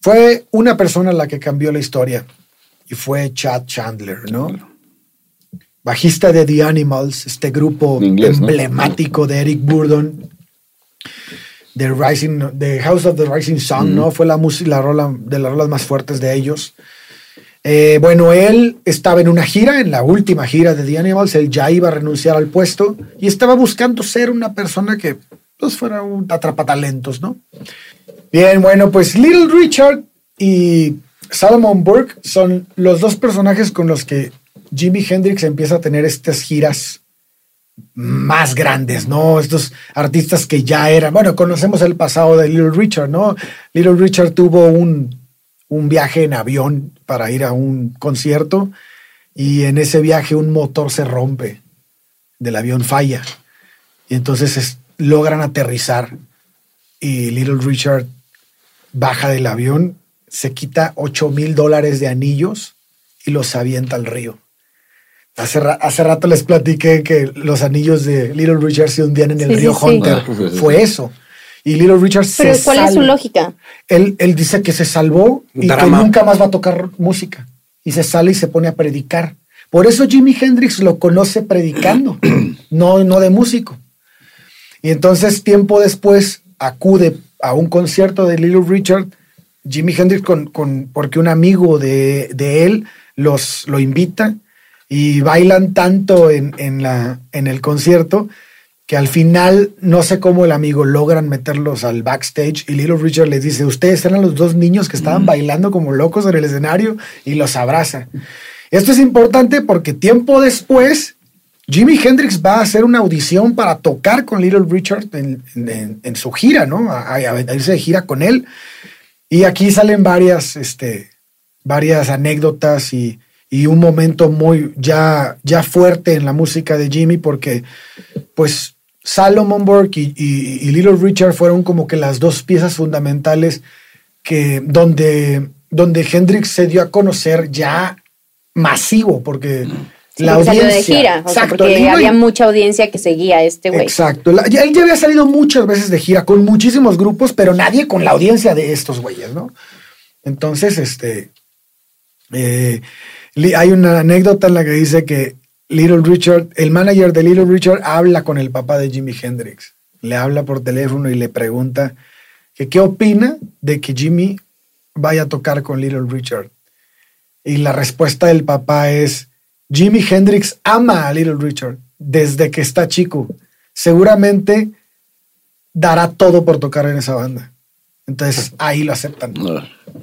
Fue una persona la que cambió la historia y fue Chad Chandler, ¿no? Bajista de The Animals, este grupo emblemático de Eric Burdon, de Rising, House of the Rising Sun, ¿no? Fue la música, la rola de las rolas más fuertes de ellos. Eh, bueno, él estaba en una gira, en la última gira de The Animals, él ya iba a renunciar al puesto y estaba buscando ser una persona que pues fuera un atrapatalentos, ¿no? Bien, bueno, pues Little Richard y Salomon Burke son los dos personajes con los que Jimi Hendrix empieza a tener estas giras más grandes, ¿no? Estos artistas que ya eran, bueno, conocemos el pasado de Little Richard, ¿no? Little Richard tuvo un, un viaje en avión para ir a un concierto y en ese viaje un motor se rompe del avión falla y entonces es- logran aterrizar y Little Richard baja del avión, se quita 8 mil dólares de anillos y los avienta al río. Hace, ra- hace rato les platiqué que los anillos de Little Richard se hundían en el Sí, río sí. Hunter. Ah, sí, Fue eso. Y Little Richard Pero se ¿cuál es su lógica? Él, él dice que se salvó y Drama. que nunca más va a tocar música. Y se sale y se pone a predicar. Por eso Jimi Hendrix lo conoce predicando, no, no de músico. Y entonces, tiempo después, acude a un concierto de Little Richard, Jimi Hendrix, con, con- porque un amigo de, de él los, lo invita y bailan tanto en, en la, en el concierto que al final, no sé cómo el amigo logran meterlos al backstage y Little Richard les dice, ustedes eran los dos niños que estaban bailando como locos en el escenario y los abraza. Esto es importante porque tiempo después, Jimi Hendrix va a hacer una audición para tocar con Little Richard en, en- en su gira, ¿no? A, a- a irse de gira con él. Y aquí salen varias, este, varias anécdotas y, y un momento muy ya, ya fuerte en la música de Jimmy porque pues Salomon Burke y, y- y Little Richard fueron como que las dos piezas fundamentales que donde, donde Hendrix se dio a conocer ya masivo porque Sí, la porque salió audiencia de gira. O sea, exacto, porque había mucha audiencia que seguía a este güey. Exacto. La- ya- él ya había salido muchas veces de gira con muchísimos grupos, pero nadie con la audiencia de estos güeyes, ¿no? Entonces, este. eh, hay una anécdota en la que dice que Little Richard, el manager de Little Richard, habla con el papá de Jimi Hendrix. Le habla por teléfono y le pregunta que qué opina de que Jimmy vaya a tocar con Little Richard. Y la respuesta del papá es, Jimi Hendrix ama a Little Richard desde que está chico. Seguramente dará todo por tocar en esa banda. Entonces ahí lo aceptan.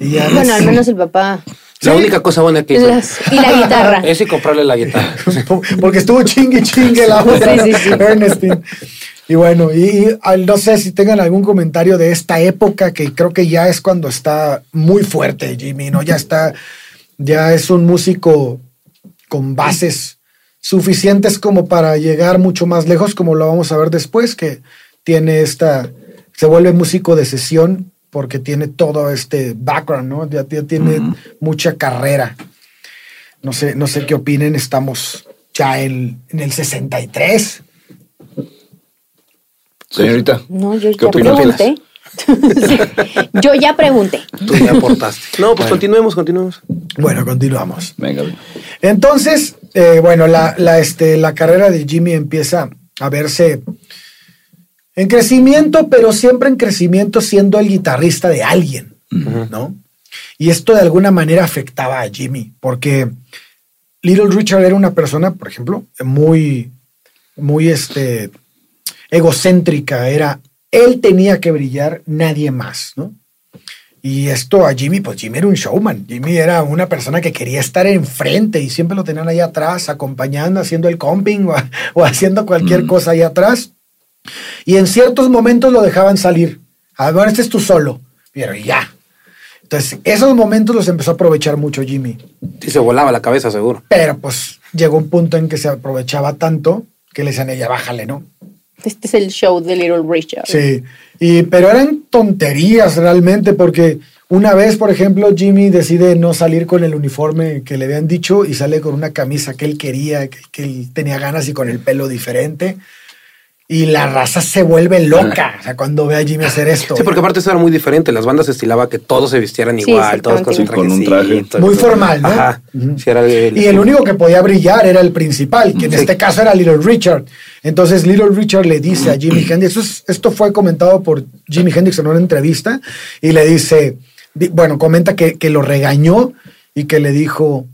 Y ya Bueno, les- al menos el papá. La única cosa buena que hizo Las- y la guitarra. es y comprarle la guitarra. Porque estuvo chingue chingue la otra, Sí, sí, sí. Ernestine. Y bueno, y, y, al- no sé si tengan algún comentario de esta época que creo que ya es cuando está muy fuerte Jimmy, ¿no? Ya está, ya es un músico con bases suficientes como para llegar mucho más lejos, como lo vamos a ver después, que tiene esta, se vuelve músico de sesión porque tiene todo este background, ¿no? Ya, ya tiene mucha carrera. No sé, no sé qué opinen, estamos ya en, en el 63. Señorita, No, yo ¿Qué ya opinas? pregunté. Sí. Yo ya pregunté. Tú ya aportaste. No, pues continuemos, continuemos. Bueno, continuamos. venga. venga. Entonces, eh, bueno, la, la, este, la carrera de Jimmy empieza a verse en crecimiento, pero siempre en crecimiento siendo el guitarrista de alguien, ¿no? Y esto de alguna manera afectaba a Jimmy, porque Little Richard era una persona, por ejemplo, muy, muy este, egocéntrica, era, él tenía que brillar, nadie más, ¿no? Y esto a Jimmy, pues Jimmy era un showman. Jimmy era una persona que quería estar enfrente y siempre lo tenían ahí atrás, acompañando, haciendo el comping o, o haciendo cualquier cosa ahí atrás. Y en ciertos momentos lo dejaban salir. A ver, este es tú solo. Pero ya. Entonces, esos momentos los empezó a aprovechar mucho Jimmy. Sí, se volaba la cabeza, seguro. Pero pues llegó un punto en que se aprovechaba tanto que le decían a ella, bájale, ¿no? Este es el show de Little Richard. Sí, y, pero eran tonterías realmente porque una vez, por ejemplo, Jimmy decide no salir con el uniforme que le habían dicho y sale con una camisa que él quería, que, que él tenía ganas y con el pelo diferente. Y la raza se vuelve loca, o sea, cuando ve a Jimmy hacer esto. Sí, porque aparte eso era muy diferente. Las bandas estilaba que todos se vistieran Sí, igual, todos con. Sí, con un traje. Muy formal, ¿no? Ajá. Ujú. Sí, era el- Y el único que podía brillar era el principal, que en Sí. este caso era Little Richard. Entonces Little Richard le dice a Jimi Hendrix, esto, es- esto fue comentado por Jimi Hendrix en una entrevista, y le dice, di- bueno, comenta que, que lo regañó y que le dijo,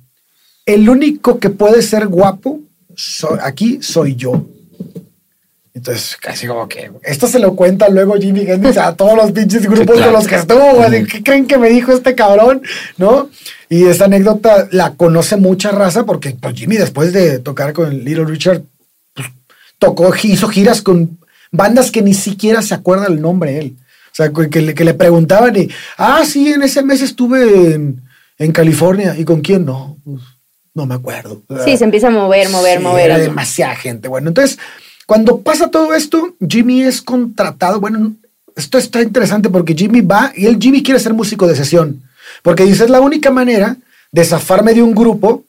el único que puede ser guapo so- aquí soy yo. Entonces, casi como que esto se lo cuenta luego Jimi Hendrix a todos los pinches grupos claro. con los que estuvo. así, ¿Qué creen que me dijo este cabrón? ¿No? Y esta anécdota la conoce mucha raza porque pues, Jimmy, después de tocar con Little Richard, pues, tocó, hizo giras con bandas que ni siquiera se acuerda el nombre él. O sea, que le, que le preguntaban y, ah, sí, en ese mes estuve en, en California. ¿Y con quién? No, pues, no me acuerdo. Sí, se empieza a mover, mover, Sí, mover. Era demasiada gente. Bueno, entonces, cuando pasa todo esto, Jimmy es contratado. Bueno, esto está interesante porque Jimmy va y él, Jimmy quiere ser músico de sesión. Porque dice, es la única manera de zafarme de un grupo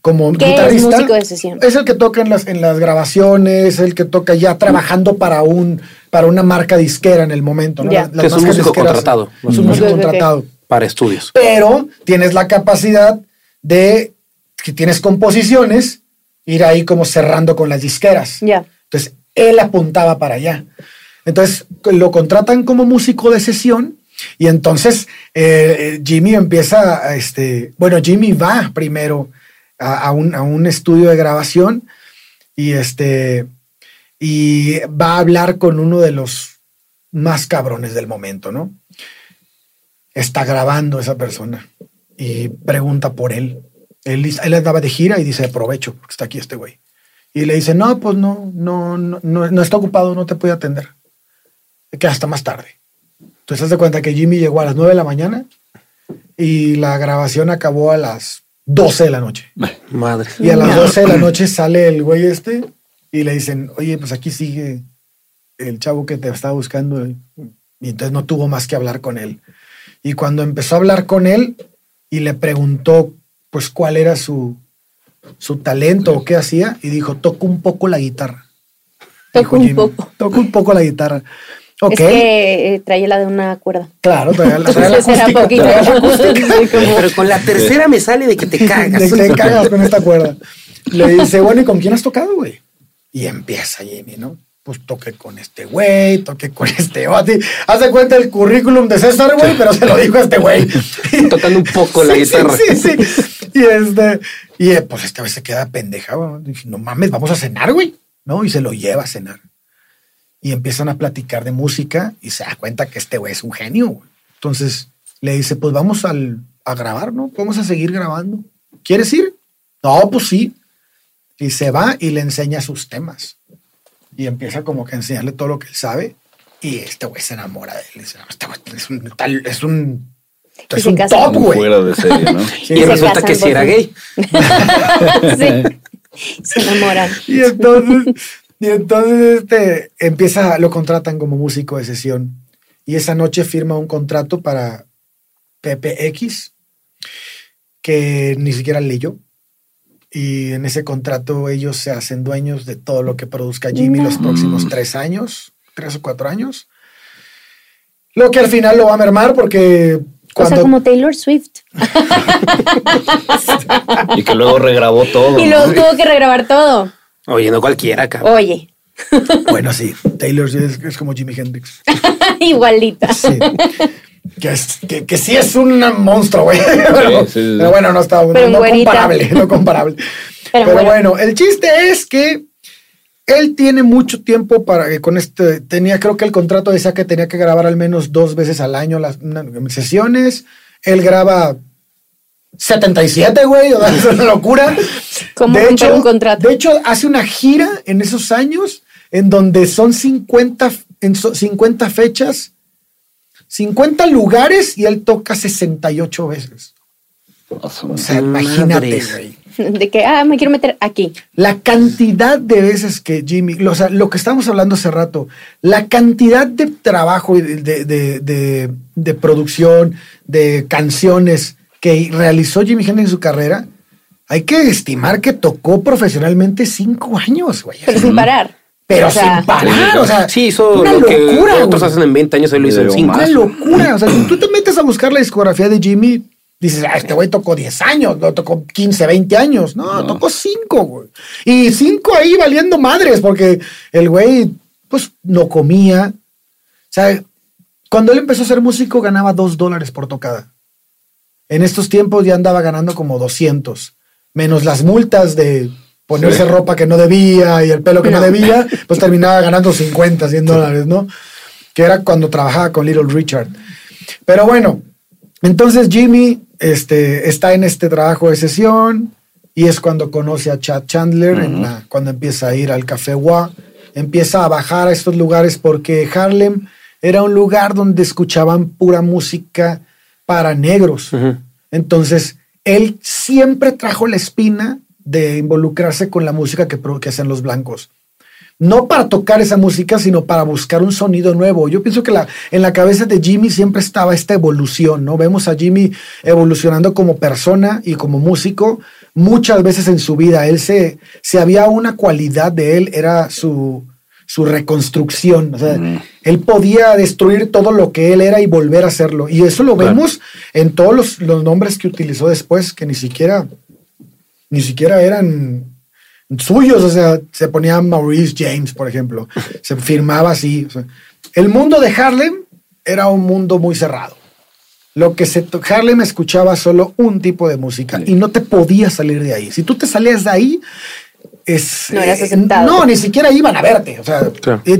como ¿Qué es guitarrista. músico de sesión? Es el que toca en las, en las grabaciones, el que toca ya trabajando para un para una marca disquera en el momento. ¿no? Es un músico disqueras- contratado. Es un músico contratado para estudios. pero tienes la capacidad de que tienes composiciones, ir ahí como cerrando con las disqueras. Ya. Entonces, él apuntaba para allá. Entonces, lo contratan como músico de sesión y entonces eh, Jimmy empieza, a, este, bueno, Jimmy va primero a, a un, a un estudio de grabación y este y va a hablar con uno de los más cabrones del momento, ¿no? Está grabando esa persona y pregunta por él. Él, él andaba de gira y dice, aprovecho, porque está aquí este güey. Y le dice, no, pues no, no, no, no, no está ocupado, no te puede atender. Que hasta más tarde. Entonces, haz de cuenta que Jimmy llegó a las 9 de la mañana y la grabación acabó a las 12 de la noche. Madre. Y a las 12 de la noche sale el güey este y le dicen, oye, pues aquí sigue el chavo que te está buscando. Y entonces no tuvo más que hablar con él. Y cuando empezó a hablar con él y le preguntó, pues, cuál era su, su talento o qué hacía, y dijo, toco un poco la guitarra. Toco Dijo un Jimmy, poco. Toco un poco la guitarra. Ok, Es que eh, traía la de una cuerda. claro, traía la, traía la acústica, poquito. traía la acústica. Sí, como- Pero con la tercera me sale de que te cagas. De que te cagas con esta cuerda. Le dice, bueno, ¿y con quién has tocado, güey? Y empieza Jimmy, ¿no? Pues toqué con este güey, toqué con este. Haz de cuenta el currículum de César, güey, pero se lo dijo a este güey. Tocando un poco la Sí, guitarra. Sí, sí, sí. Y este, y eh, pues esta vez se queda pendeja, güey. Dije, no mames, vamos a cenar, güey. ¿No? Y se lo lleva a cenar. Y empiezan a platicar de música y se da cuenta que este güey es un genio, güey. Entonces, le dice, pues vamos al, a grabar, ¿no? Vamos a seguir grabando. ¿Quieres ir? No, pues sí. Y se va y le enseña sus temas. Y empieza como que a enseñarle todo lo que él sabe. Y este güey se enamora de él. Dice, "No, este güey es un, tal- es un, Y es se un top, güey. fuera de serie, ¿no? Sí, y resulta que sí por era gay. sí. Se enamoran. Y entonces, y entonces este, empieza, lo contratan como músico de sesión. Y esa noche firma un contrato para PPX que ni siquiera leyó. Y en ese contrato ellos se hacen dueños de todo lo que produzca Jimmy los próximos tres años, tres o cuatro años. Lo que al final lo va a mermar porque O cuando... sea, como Taylor Swift. Y que luego regrabó todo. Y ¿no? luego tuvo que regrabar todo. Oye, no cualquiera, cabrón. Oye, Bueno, sí, Taylor es, es como Jimi Hendrix. igualita. Sí. Que, es- que, que sí es un monstruo, güey. Pero, sí, sí. pero bueno, no está no, Pero no comparable, no comparable. Pero Pero, bueno. bueno. el chiste es que él tiene mucho tiempo para que con este tenía creo que el contrato decía que tenía que grabar al menos dos veces al año las una- sesiones. Él graba 77, güey, es una locura. ¿Cómo romper un contrato? De hecho, hace una gira en esos años en donde son 50, en so- 50 fechas, 50 lugares y él toca 68 veces. O sea, imagínate. De que, ah, me quiero meter aquí. La cantidad de veces que Jimmy, lo- o sea, lo que estábamos hablando hace rato, la cantidad de trabajo y de, de- de- de- de producción, de canciones que realizó Jimmy Hendrix en su carrera, hay que estimar que tocó profesionalmente cinco años, güey. Pero sin parar. Pero o sea, sin parar, o sea, Sí, hizo una lo que locura, otros güey. hacen en 20 años, él lo hizo en Pero 5. Una locura. O sea, si tú te metes a buscar la discografía de Jimmy, dices, ah, este güey tocó 10 años, no tocó 15, 20 años. No, tocó 5, güey. Y 5 ahí valiendo madres, porque el güey, pues, no comía. O sea, cuando él empezó a ser músico, ganaba 2 dólares por tocada. En estos tiempos ya andaba ganando como 200, menos las multas de ponerse Sí. ropa que no debía y el pelo que no, No. debía, pues terminaba ganando 50, 100 dólares, ¿no? Que era cuando trabajaba con Little Richard. Pero bueno, entonces Jimmy este, está en este trabajo de sesión y es cuando conoce a Chad Chandler, en la- cuando empieza a ir al Café Wa, empieza a bajar a estos lugares porque Harlem era un lugar donde escuchaban pura música para negros. Entonces, él siempre trajo la espina de involucrarse con la música que, que hacen los blancos. No para tocar esa música, sino para buscar un sonido nuevo. Yo pienso que la, en la cabeza de Jimmy siempre estaba esta evolución, ¿no? Vemos a Jimmy evolucionando como persona y como músico muchas veces en su vida. Él se, se había una cualidad de él, era su, su reconstrucción. O sea, él podía destruir todo lo que él era y volver a hacerlo. Y eso lo Claro. vemos en todos los, los nombres que utilizó después, que ni siquiera, ni siquiera eran suyos. O sea, se ponía Maurice James, por ejemplo. Se firmaba así. o sea, el mundo de Harlem era un mundo muy cerrado. Lo que se Harlem escuchaba solo un tipo de música y no te podías salir de ahí. Si tú te salías de ahí, es, No eras eh, aceptado. no, ni siquiera iban a verte. O sea,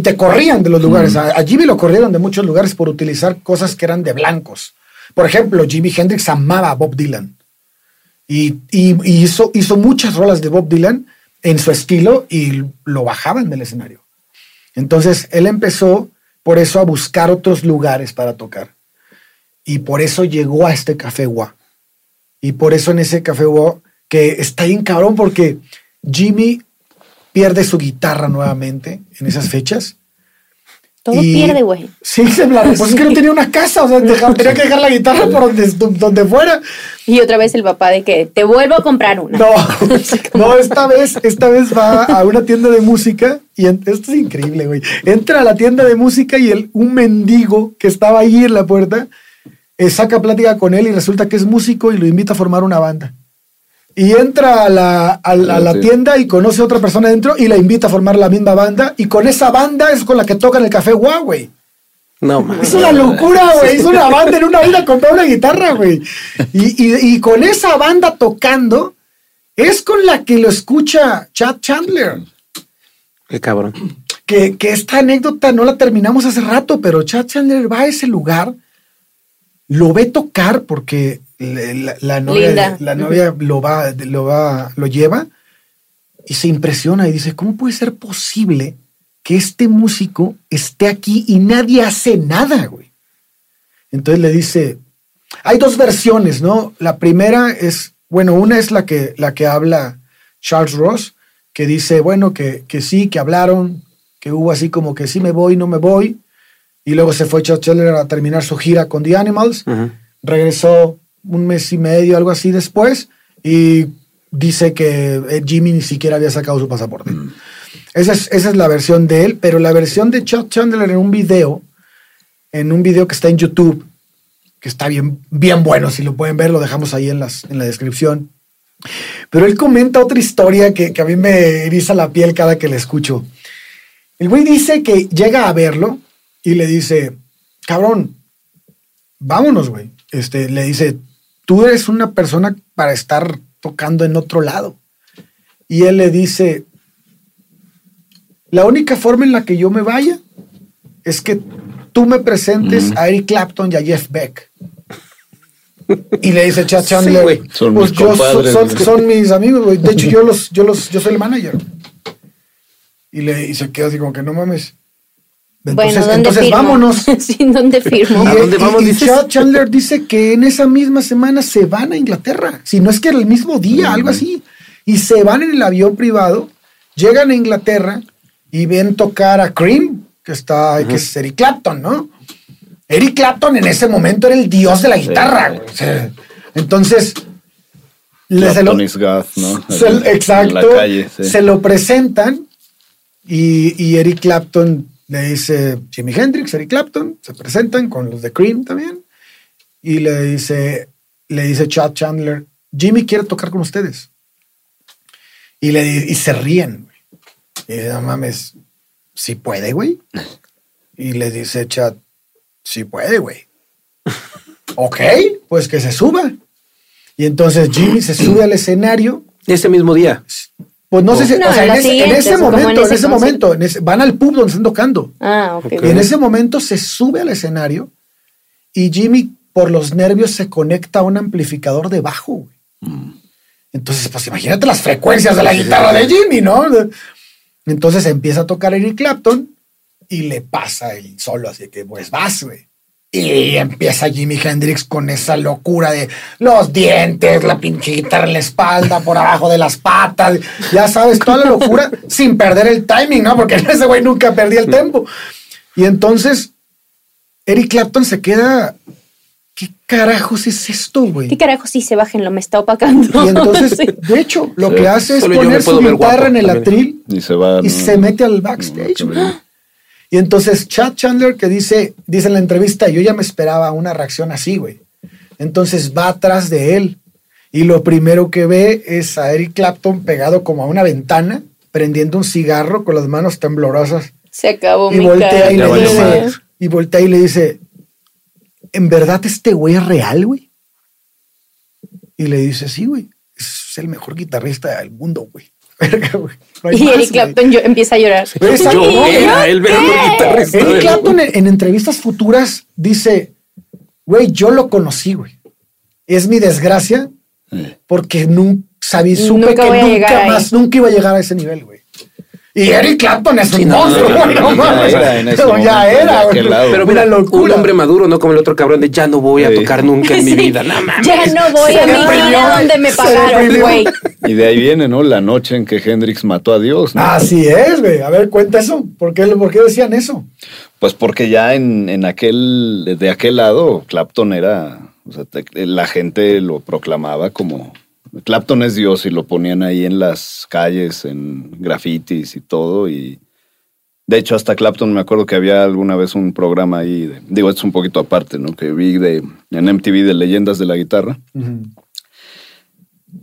te corrían de los lugares. A, a Jimmy lo corrieron de muchos lugares por utilizar cosas que eran de blancos. Por ejemplo, Jimi Hendrix amaba a Bob Dylan y, hizo, hizo muchas rolas de Bob Dylan en su estilo y lo bajaban del escenario. Entonces él empezó por eso a buscar otros lugares para tocar. Y por eso llegó a este Café Gua. Y por eso en ese Café Gua, que está bien cabrón porque Jimmy pierde su guitarra nuevamente en esas fechas. Todo Y- pierde, güey. Sí, se me la- pues es que no tenía una casa, o sea, tenía que dejar la guitarra por donde, donde fuera. Y otra vez el papá de que te vuelvo a comprar una. No, no, esta vez, esta vez va a una tienda de música y en- esto es increíble, güey. Entra a la tienda de música y el, un mendigo que estaba ahí en la puerta eh, saca plática con él y resulta que es músico y lo invita a formar una banda. Y entra a la, a la- a la Sí. tienda y conoce a otra persona dentro y la invita a formar la misma banda. Y con esa banda es con la que toca en el café Guau, güey. No, mames. Es una locura, güey. Es una banda en una vida comprar una guitarra, güey. Y, y- y con esa banda tocando, es con la que lo escucha Chad Chandler. Qué cabrón. Que, que esta anécdota no la terminamos hace rato, pero Chad Chandler va a ese lugar lo ve tocar porque la, novia, Linda. la novia lo va, lo va, lo lleva y se impresiona y dice, ¿cómo puede ser posible que este músico esté aquí y nadie hace nada, güey? Entonces le dice, hay dos versiones, ¿no? La primera es, bueno, una es la que, la que habla Charles Ross, que dice, bueno, que, que sí, que hablaron, que hubo así como que sí me voy, no me voy. Y luego se fue Chuck Scheller a terminar su gira con The Animals. Regresó un mes y medio, algo así después, y dice que eh, Jimmy ni siquiera había sacado su pasaporte. Esa, es, esa es la versión de él, pero la versión de Chuck Chandler en un video, en un video que está en YouTube, que está bien, bien bueno, si lo pueden ver, lo dejamos ahí en, las, en la descripción. Pero él comenta otra historia que, que a mí me eriza la piel cada que le escucho. El güey dice que llega a verlo y le dice, cabrón, vámonos, güey. Este, le dice, tú eres una persona para estar tocando en otro lado. Y él le dice, la única forma en la que yo me vaya es que tú me presentes a Eric Clapton y a Jeff Beck. Y le dice Chad Chandler. Son "Pues mis yo so- compadres". son, son mis amigos, güey. De hecho, yo los, yo los, yo soy el manager. Y le y se queda así como que no mames. Entonces, bueno, ¿dónde entonces firmo? vámonos. sí, ¿dónde firmo? ¿A Y- dónde y- vamos, y? Chad Chandler dice que en esa misma semana se van a Inglaterra. Si no es que era el mismo día, algo así. Y se van en el avión privado, llegan a Inglaterra y ven tocar a Cream, que está, que es Eric Clapton, ¿no? Eric Clapton en ese momento era el dios de la guitarra. entonces, le- se lo- God, ¿no? se- exacto. En la calle, sí. Se lo presentan y, y Eric Clapton le dice Jimi Hendrix, Eric Clapton, se presentan con los de Cream también. Y le dice, le dice Chad Chandler, Jimmy quiere tocar con ustedes. Y, le, y se ríen. Y dice, no mames, sí puede, güey. Y le dice Chad, sí puede, güey. ok, pues que se suba. Y entonces Jimmy se sube al escenario Ese mismo día. Pues no sé si, No, o sea, en ese, en en momento, en ese momento, en ese- van al pub donde están tocando. Ah, ok. Y en ese momento se sube al escenario y Jimmy, por los nervios, se conecta a un amplificador de bajo. güey. Mm. Entonces, pues imagínate las frecuencias de la guitarra de Jimmy, ¿no? Entonces empieza a tocar Eric Clapton y le pasa el solo, así que pues vas, güey. Y empieza Jimi Hendrix con esa locura de los dientes, la pinche guitarra en la espalda, por abajo de las patas, ya sabes, toda la locura sin perder el timing, ¿no? Porque ese güey nunca perdía el tempo. Y entonces Eric Clapton se queda, ¿qué carajos es esto, güey? ¿Qué carajo sí se bájenlo? Me está opacando. Y entonces, Sí. de hecho, lo Sí. que hace es Solo poner su guitarra guapo en el también. atril Y se va. y ¿no? se mete al backstage. No. Y entonces Chad Chandler que dice, dice en la entrevista, yo ya me esperaba una reacción así, güey. Entonces va atrás de él y lo primero que ve es a Eric Clapton pegado como a una ventana, prendiendo un cigarro con las manos temblorosas. Se acabó Y mi voltea y le dice, y voltea y le dice, ¿en verdad este güey es real, güey? Y le dice, sí, güey, es el mejor guitarrista del mundo, güey. Verga, güey. No hay Y más, Eric güey. Clapton yo, empieza a llorar. Pero esa- Yo no, era el verdadero guitarrista. Eric Clapton en, en entrevistas futuras dice, güey, yo lo conocí, güey. Es mi desgracia porque nunca sabí, supe Nunca que ahí. más, nunca iba a llegar a ese nivel, güey. Y Eric Clapton es un no, monstruo, no, no, güey. no, No, no, mames. ya era ya güey. Pero Una mira, locura. un hombre maduro, no como el otro cabrón de ya no voy a tocar nunca en mi vida. No mames. Ya no voy Se a mi vida donde me pagaron, güey. Y de ahí viene, ¿no? La noche en que Hendrix mató a Dios, ¿no? Así es, güey. A ver, cuenta eso. ¿Por qué, por qué decían eso? Pues porque ya en, en aquel, de aquel lado, Clapton era, o sea, te- la gente lo proclamaba como, Clapton es Dios y lo ponían ahí en las calles, en grafitis y todo. Y de hecho, hasta Clapton me acuerdo que había alguna vez un programa ahí, de- digo, esto es un poquito aparte, ¿no? Que vi de, en MTV de leyendas de la guitarra,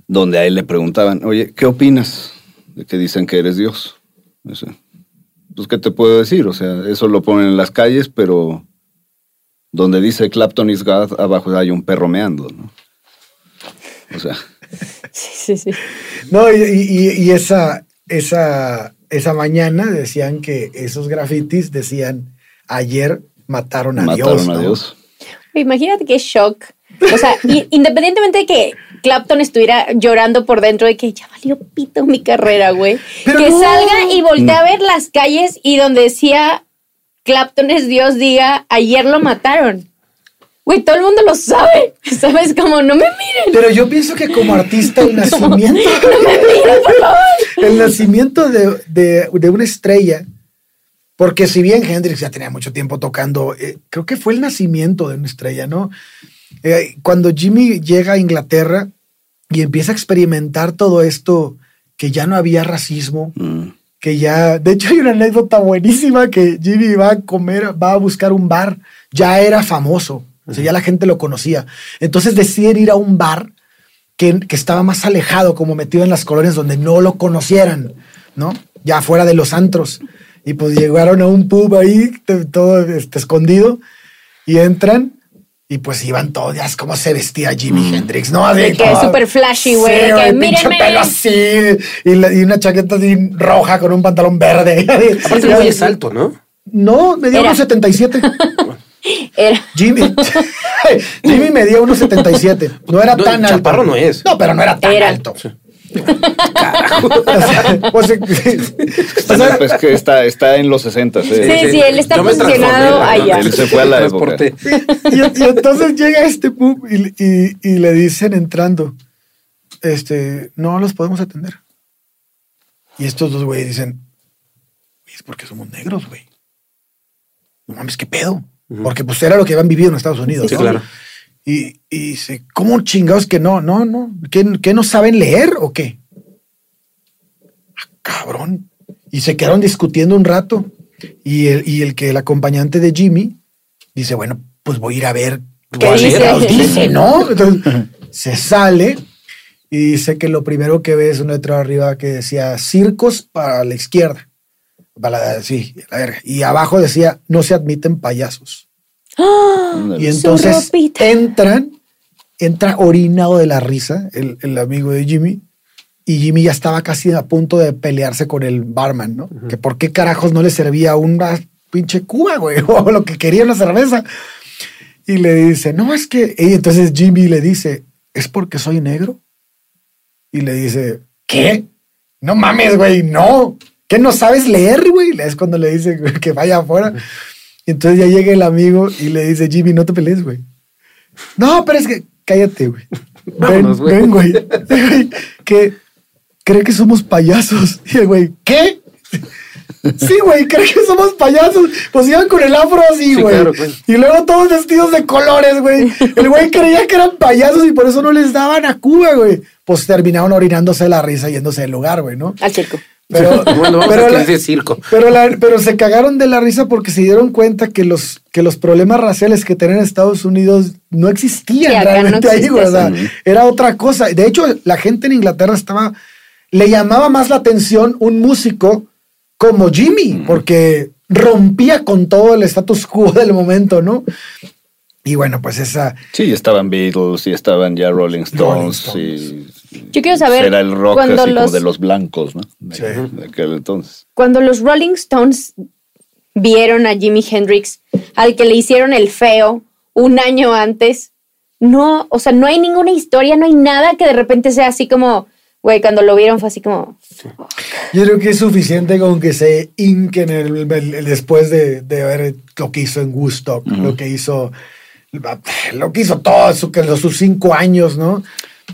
donde a él le preguntaban, oye, ¿qué opinas de que dicen que eres Dios? Pues, ¿qué te puedo decir? O sea, eso lo ponen en las calles, pero donde dice Clapton is God, abajo hay un perro meando, ¿no? O sea, Sí, sí, sí. No, y, y- y esa, esa, esa mañana decían que esos grafitis decían ayer mataron a mataron Dios. a ¿no? Dios. Imagínate qué shock. O sea, independientemente de que Clapton estuviera llorando por dentro de que ya valió pito mi carrera, güey. Pero Que no. salga y voltea a ver las calles y donde decía Clapton es Dios, diga, ayer lo mataron. Güey, todo el mundo lo sabe. ¿Sabes? Como, no me miren. Pero yo pienso que como artista el nacimiento, el nacimiento de, de- de una estrella, porque si bien Hendrix ya tenía mucho tiempo tocando, eh, creo que fue el nacimiento de una estrella, ¿no? Eh, cuando Jimmy llega a Inglaterra y empieza a experimentar todo esto, que ya no había racismo, Mm. que ya, de hecho hay una anécdota buenísima que Jimmy va a comer, va a buscar un bar, ya era famoso, o sea, ya la gente lo conocía. Entonces deciden ir a un bar que, que estaba más alejado, como metido en las colonias donde no lo conocieran, ¿no? Ya fuera de los antros. Y pues llegaron a un pub ahí, todo este, escondido, y entran. Y pues iban todos, ya es como se vestía Jimi Hendrix, ¿no? De que súper flashy, güey, Sí, que, pinche "Mírenme". pelo así, y, la- y una chaqueta así roja con un pantalón verde. Aparte, el güey es alto, ¿no? No, medía Era. unos 77. Era. Jimmy, Jimmy medía unos 77. No era No, tan alto. chaparro no es. No, pero no era tan Era. alto. O sea, o sea, o sea, Pues que está, está en los 60. Sí, sí, él está posicionado allá. Él se fue a la época. Y, y entonces llega este pub y, y- y le dicen entrando, este, no los podemos atender. Y estos dos güeyes dicen, es porque somos negros, güey. No mames, qué pedo. Porque pues era lo que habían vivido en Estados Unidos. Sí, ¿no? claro. Y, y dice, ¿cómo chingados que no? No, no. ¿Qué, qué no saben leer o qué? Ah, cabrón. Y se quedaron discutiendo un rato. Y el, y el que el acompañante de Jimmy dice, bueno, pues voy a ir a ver ¿Qué dice? dice, ¿no? Entonces se sale y dice que lo primero que ve es un letrero arriba que decía circos para la izquierda. Para la, sí, la verga. Y abajo decía, no se admiten payasos. Y Su entonces entran, entra orinado de la risa el, el amigo de Jimmy. Y Jimmy ya estaba casi a punto de pelearse con el barman, ¿no? Que por qué carajos no le servía una pinche cuba, güey, o lo que quería una cerveza. Y le dice, no, es que. Y entonces Jimmy le dice, ¿es porque soy negro? Y le dice, ¿qué? No mames, güey, no. ¿Qué no sabes leer, güey? Es cuando le dice que vaya afuera. Y entonces ya llega el amigo y le dice, Jimmy, no te pelees, güey. No, pero es que cállate, güey. Ven, Vámonos, güey. ven, güey. Que cree que somos payasos. Y el güey, ¿qué? Sí, güey, cree que somos payasos. Pues iban con el afro así, Sí, güey. claro, güey. y luego todos vestidos de colores, güey. El güey creía que eran payasos y por eso no les daban a Cuba, güey. Pues terminaron orinándose la risa yéndose del lugar, güey, ¿no? Al circo. Pero, Bueno, vamos pero a que la- dice circo. pero, la- pero se cagaron de la risa porque se dieron cuenta que los, que los problemas raciales que tenían en Estados Unidos no existían Sí, acá no realmente ahí, eso. era otra cosa. De hecho, la gente en Inglaterra estaba. Le llamaba más la atención un músico como Jimmy, porque rompía con todo el status quo del momento, ¿no? Y bueno, pues esa. Sí, estaban Beatles y estaban ya Rolling Stones. Rolling y Yo quiero saber Era el rock cuando así los, como de los blancos, ¿no? De, Sí. de aquel entonces. cuando los Rolling Stones vieron a Jimi Hendrix, al que le hicieron el feo un año antes, no, o sea, no hay ninguna historia, no hay nada que de repente sea así como, güey, cuando lo vieron fue así como, Yo creo que es suficiente con que se hinquen el, el- el- después de, de ver lo que hizo en Woodstock, lo que hizo. Lo que hizo todo su, que los- sus cinco años, ¿no?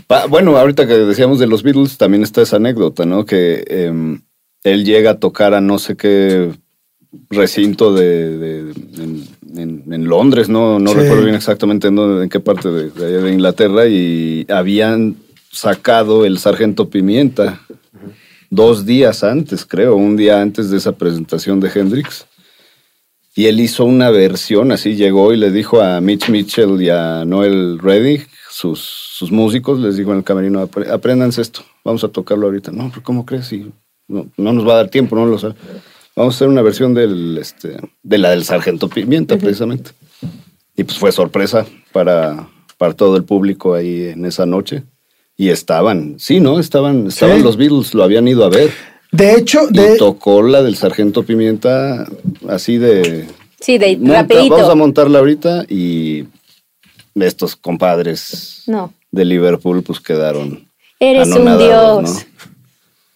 Pa- Bueno, ahorita que decíamos de los Beatles, también está esa anécdota, ¿no? Que em, él llega a tocar a no sé qué recinto de, de- en, en- en Londres, ¿no? No Sí. recuerdo bien exactamente en, dónde, en qué parte de Inglaterra, y habían sacado el Sargento Pimienta dos días antes, creo, un día antes de esa presentación de Hendrix. Y él hizo una versión, así llegó y le dijo a Mitch Mitchell y a Noel Reddy, sus, sus músicos, les dijo en el camerino, "Apre- apréndanse esto, vamos a tocarlo ahorita. No, pero ¿cómo crees? Y no, no nos va a dar tiempo, no lo sé. Vamos a hacer una versión del, este, de la del Sargento Pimienta, precisamente. Y pues fue sorpresa para, para todo el público ahí en esa noche. Y estaban, sí, ¿no? Estaban, estaban Sí. los Beatles, lo habían ido a ver. De hecho, Y de, tocó la del Sargento Pimienta así de... sí, de monta- rapidito. vamos a montarla ahorita y estos compadres No. de Liverpool pues quedaron Eres un dios.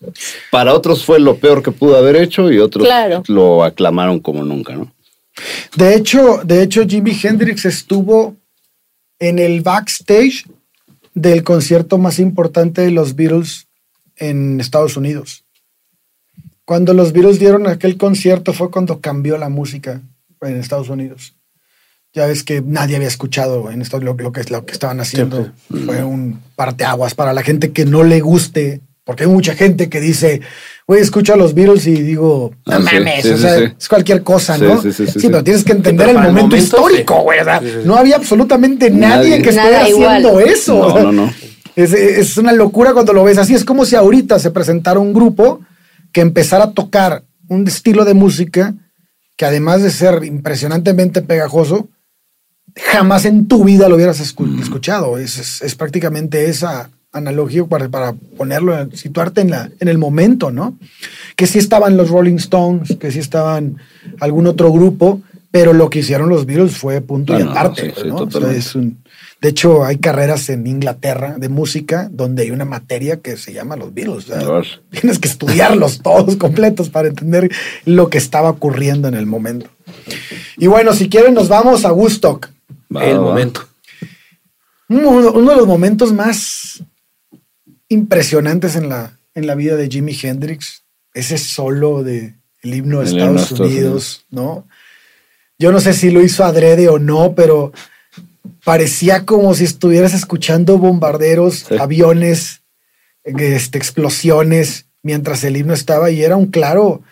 ¿no? Para otros fue lo peor que pudo haber hecho y otros Claro. lo aclamaron como nunca, ¿no? De hecho, de hecho, Jimi Hendrix estuvo en el backstage del concierto más importante de los Beatles en Estados Unidos. Cuando los Beatles dieron aquel concierto fue cuando cambió la música en Estados Unidos. Ya ves que nadie había escuchado en esto lo, lo que, lo que estaban haciendo. Fue un parteaguas para la gente que no le guste, porque hay mucha gente que dice, güey, escucho a los Beatles y digo, no Ah, sí, mames, sí, o sea, sí. es cualquier cosa, Sí, ¿no? sí, sí, sí, sí, sí. pero tienes que entender el momento, histórico, sí. güey. o sea, Sí, sí, sí. No había absolutamente nadie, Nadie. que estuviera haciendo eso. No, no, no. Es, es una locura cuando lo ves así. Es como si ahorita se presentara un grupo que empezara a tocar un estilo de música que además de ser impresionantemente pegajoso, jamás en tu vida lo hubieras escu- escuchado. Es, es- es prácticamente esa analogía para, para ponerlo, situarte en, la, en el momento, ¿no? Que sí estaban los Rolling Stones, que sí estaban algún otro grupo, pero lo que hicieron los Beatles fue punto y no, aparte. sí, sí, ¿no? O sea, es un- de hecho, hay carreras en Inglaterra de música donde hay una materia que se llama los Beatles. o sea, Igual. tienes que estudiarlos todos completos para entender lo que estaba ocurriendo en el momento. Y bueno, si quieren, nos vamos a Woodstock. Va, el va. momento. Uno, uno de los momentos más impresionantes en la, en la vida de Jimi Hendrix, ese solo de el himno de El Estados Estados Unidos, ¿no? Yo no sé si lo hizo adrede o no, pero parecía como si estuvieras escuchando bombarderos, Sí. aviones, este, explosiones, mientras el himno estaba y era un claro,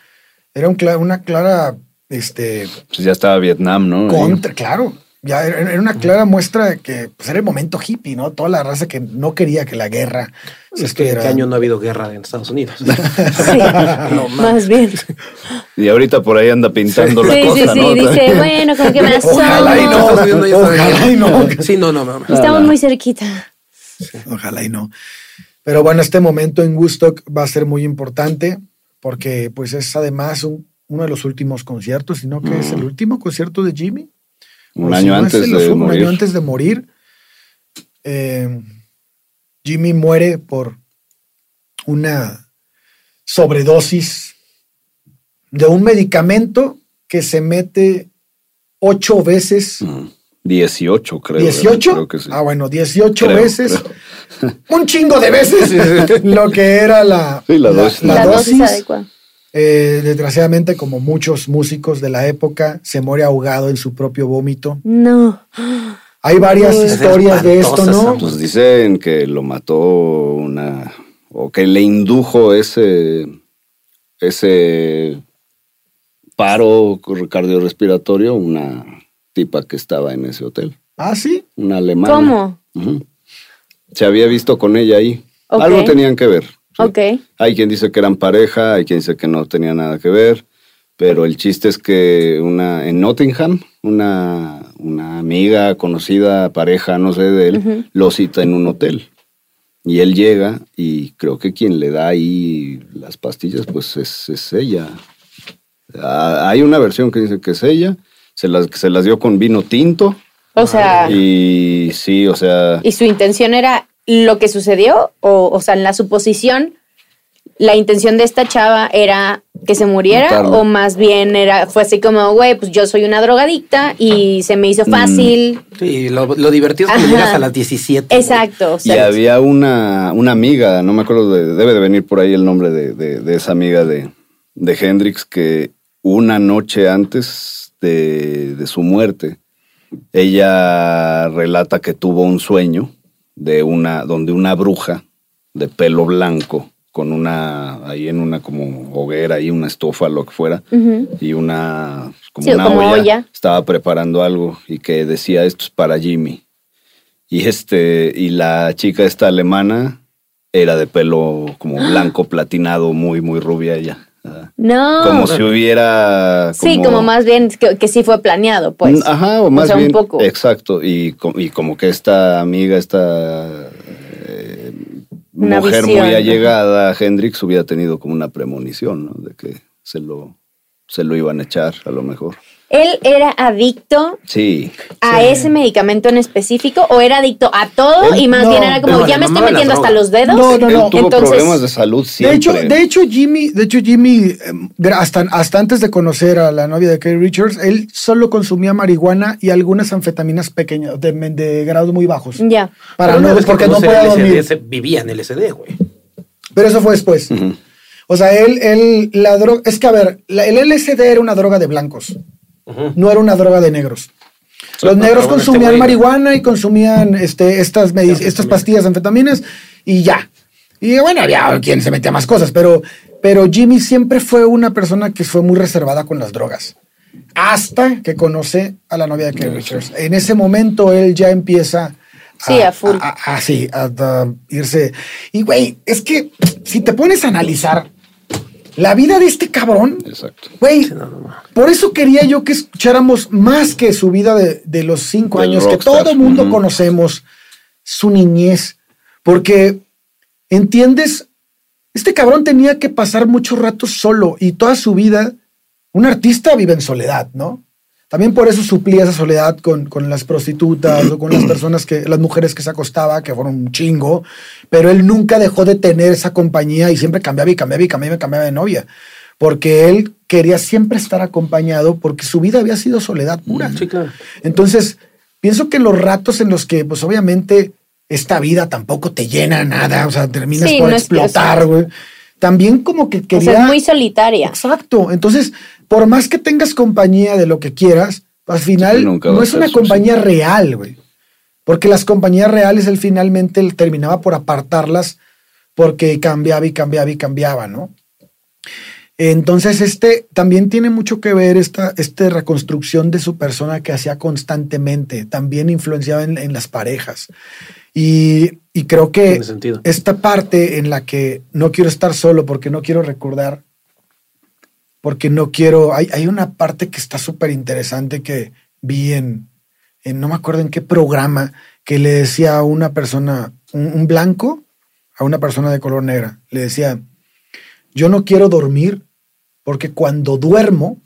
era un cla- una clara, este, Pues ya estaba Vietnam, ¿no? Contra, claro. Ya era, una clara muestra de que pues, era el momento hippie, ¿no? Toda la raza que no quería que la guerra se Es que estuviera. este año no ha habido guerra en Estados Unidos. Sí, No, más bien. Y ahorita por ahí anda pintando la Sí, sí, sí. Dice, bueno, como que me Ojalá y no. asomo. Ojalá y no. Sí, no, no, mames. Estamos muy cerquita. Ojalá y no. Pero bueno, este momento en Woodstock va a ser muy importante porque pues es además un- uno de los últimos conciertos, sino que es el último concierto de Jimmy. Un O año si no, es antes de un morir. año antes de morir. Eh, Jimmy muere por una sobredosis de un medicamento que se mete ocho veces. Mm, 18, creo. ¿18? Creo que sí. Ah, bueno, 18 Creo, veces. Un chingo de veces lo que era la, Sí, la dosis. la La dosis dosis. adecuada. Eh, desgraciadamente, como muchos músicos de la época, se muere ahogado en su propio vómito. No. Hay varias historias de esto, ¿no? Pues dicen que lo mató una. o que le indujo ese. ese paro cardiorrespiratorio una tipa que estaba en ese hotel. Ah, sí. Una alemana. ¿Cómo? Se había visto con ella ahí. Algo tenían que ver. Sí. Ok. Hay quien dice que eran pareja, hay quien dice que no tenía nada que ver, pero el chiste es que una en Nottingham, una, una amiga, conocida, pareja, no sé de él, Ujú. lo cita en un hotel. Y él llega y creo que quien le da ahí las pastillas, pues es, es ella. Ah, hay una versión que dice que es ella, se las, se las dio con vino tinto O sea, y sí, o sea... ¿y su intención era lo que sucedió? O, o sea, en la suposición, la intención de esta chava era que se muriera o más bien era fue así como, güey, pues yo soy una drogadicta y se me hizo fácil. Sí, lo, lo divertido es que llegas a las 17. Exacto. o Y había una, una amiga, no me acuerdo, de- debe de venir por ahí el nombre de, de- de esa amiga de, de Hendrix, que una noche antes de, de su muerte, ella relata que tuvo un sueño de una, donde una bruja de pelo blanco, con una, ahí en una como hoguera y una estofa, lo que fuera, y una, como Sí, una como olla, olla. estaba preparando algo y que decía esto es para Jimmy. Y este, y la chica esta alemana era de pelo como blanco, platinado, muy, muy rubia ella. No. Como si hubiera. sí, como más bien que, que sí fue planeado, pues. Ajá, o más sea, un bien. poco. Exacto. Y, y como que esta amiga, esta eh, mujer visión, muy allegada a Hendrix hubiera tenido como una premonición, ¿no? De que se lo, se lo iban a echar, a lo mejor. ¿Él era adicto Sí. a Sí. ese medicamento en específico o era adicto a todo Él- y más no, bien era como, no, ya me estoy metiendo hasta los dedos? No, no, Él no. tuvo Entonces- problemas de salud De siempre. hecho, de hecho, Jimmy, de hecho, Jimmy, gra- hasta, hasta antes de conocer a la novia de Kerry Richards, él solo consumía marihuana y algunas anfetaminas pequeñas, de, de grados muy bajos. Ya. Para no, porque no podía dormir. vivía en el LSD, güey. Pero eso fue después. O sea, él, él, la droga, es que a ver, la- el LSD era una droga de blancos, Ujú. no era una droga de negros. Los no, negros este consumían güey- marihuana y consumían este, estas, medi- estas pastillas de anfetaminas y ya. Y bueno, había quien se metía más cosas, pero, pero Jimmy siempre fue una persona que fue muy reservada con las drogas. Hasta que conoce a la novia de Kerry Richards. En ese momento él ya empieza Sí, a full. A, a- sí, a- a irse. Y güey, es que si te pones a analizar la vida de este cabrón, Exacto. güey, no, no, no. por eso quería yo que escucháramos más que su vida de, de los cinco Del años, que todo mundo Ujú. conocemos, su niñez, porque entiendes, este cabrón tenía que pasar mucho rato solo y toda su vida, un artista vive en soledad, ¿no? También por eso suplía esa soledad con, con las prostitutas o con las personas que, las mujeres que se acostaba, que fueron un chingo, pero él nunca dejó de tener esa compañía y siempre cambiaba y cambiaba y cambiaba y cambiaba de novia, porque él quería siempre estar acompañado porque su vida había sido soledad pura. Sí, claro. Entonces, pienso que los ratos en los que, pues obviamente, esta vida tampoco te llena nada, o sea, terminas Sí, por no o explotar, güey. También como que O quería... sea, es muy solitaria. Exacto. Entonces, por más que tengas compañía de lo que quieras, al final Sí, nunca va no a es una compañía suficiente. real, güey. Porque las compañías reales, él finalmente él terminaba por apartarlas porque cambiaba y cambiaba y cambiaba, ¿no? Entonces, este también tiene mucho que ver esta, esta reconstrucción de su persona que hacía constantemente, también influenciaba en, en las parejas. Y, y creo que esta parte en la que no quiero estar solo porque no quiero recordar, porque no quiero, hay, hay una parte que está súper interesante que vi en, en, no me acuerdo en qué programa, que le decía a una persona, un, un blanco, a una persona de color negra, le decía, yo no quiero dormir porque cuando duermo,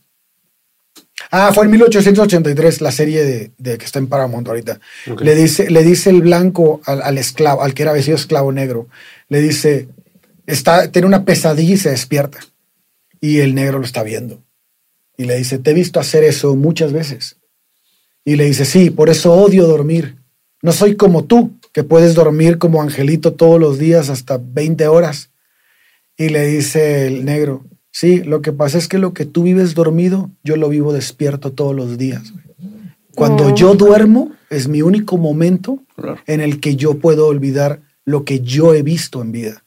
ah, fue en 1883 la serie de, de que está en Paramount ahorita, le, dice, le dice el blanco al, al esclavo, al que era vestido esclavo negro, le dice, está, tiene una pesadilla y se despierta. Y el negro lo está viendo. Y le dice, te he visto hacer eso muchas veces. Y le dice, sí, por eso odio dormir. No soy como tú, que puedes dormir como angelito todos los días hasta 20 horas. Y le dice el negro, sí, lo que pasa es que lo que tú vives dormido, yo lo vivo despierto todos los días. Cuando Oh. yo duermo, es mi único momento Claro. en el que yo puedo olvidar lo que yo he visto en vida.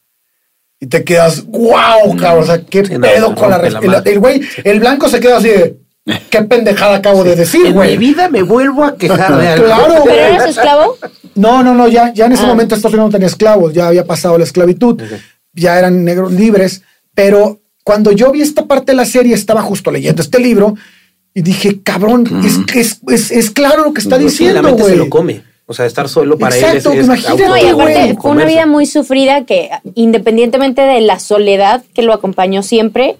Y te quedas, wow, cabrón, o sea, qué Sí, pedo con la, la el- güey, el blanco se queda así de, qué pendejada acabo de decir, En mi güey. vida me vuelvo a quejar de algo. Claro, ¿Pero güey. era su esclavo? No, no, no, ya, ya en ese Ah. momento Estados Unidos no tenía esclavos, ya había pasado la esclavitud, ya eran negros libres, pero cuando yo vi esta parte de la serie, estaba justo leyendo este libro y dije, cabrón, es, que es, es, es claro lo que está diciendo, güey. se lo come. O sea, estar solo para Exacto, él es, es imagínate, y aparte fue una vida muy sufrida que independientemente de la soledad que lo acompañó siempre,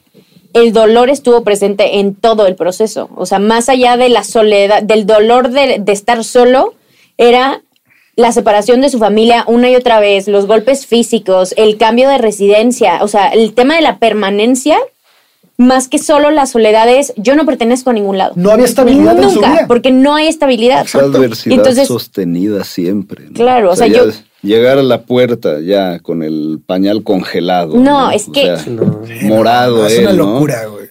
el dolor estuvo presente en todo el proceso. O sea, más allá de la soledad, del dolor de, de estar solo, era la separación de su familia una y otra vez, los golpes físicos, el cambio de residencia, o sea, el tema de la permanencia, más que solo la soledad es, yo no pertenezco a ningún lado. No había estabilidad en su Nunca, vida. porque no hay estabilidad. Esa adversidad Entonces- sostenida siempre. ¿no? Claro, o sea, yo- Llegar a la puerta ya con el pañal congelado. No, es O que- sea, No. morado. es una locura, güey.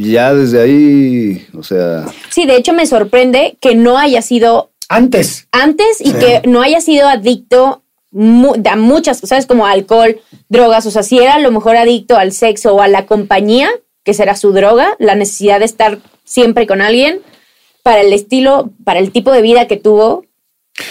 Ya desde ahí, o sea, Sí, de hecho me sorprende que no haya sido Antes, antes y Sí. que no haya sido adicto a muchas cosas como alcohol, drogas, o sea, si era a lo mejor adicto al sexo o a la compañía, que será su droga, la necesidad de estar siempre con alguien, para el estilo, para el tipo de vida que tuvo,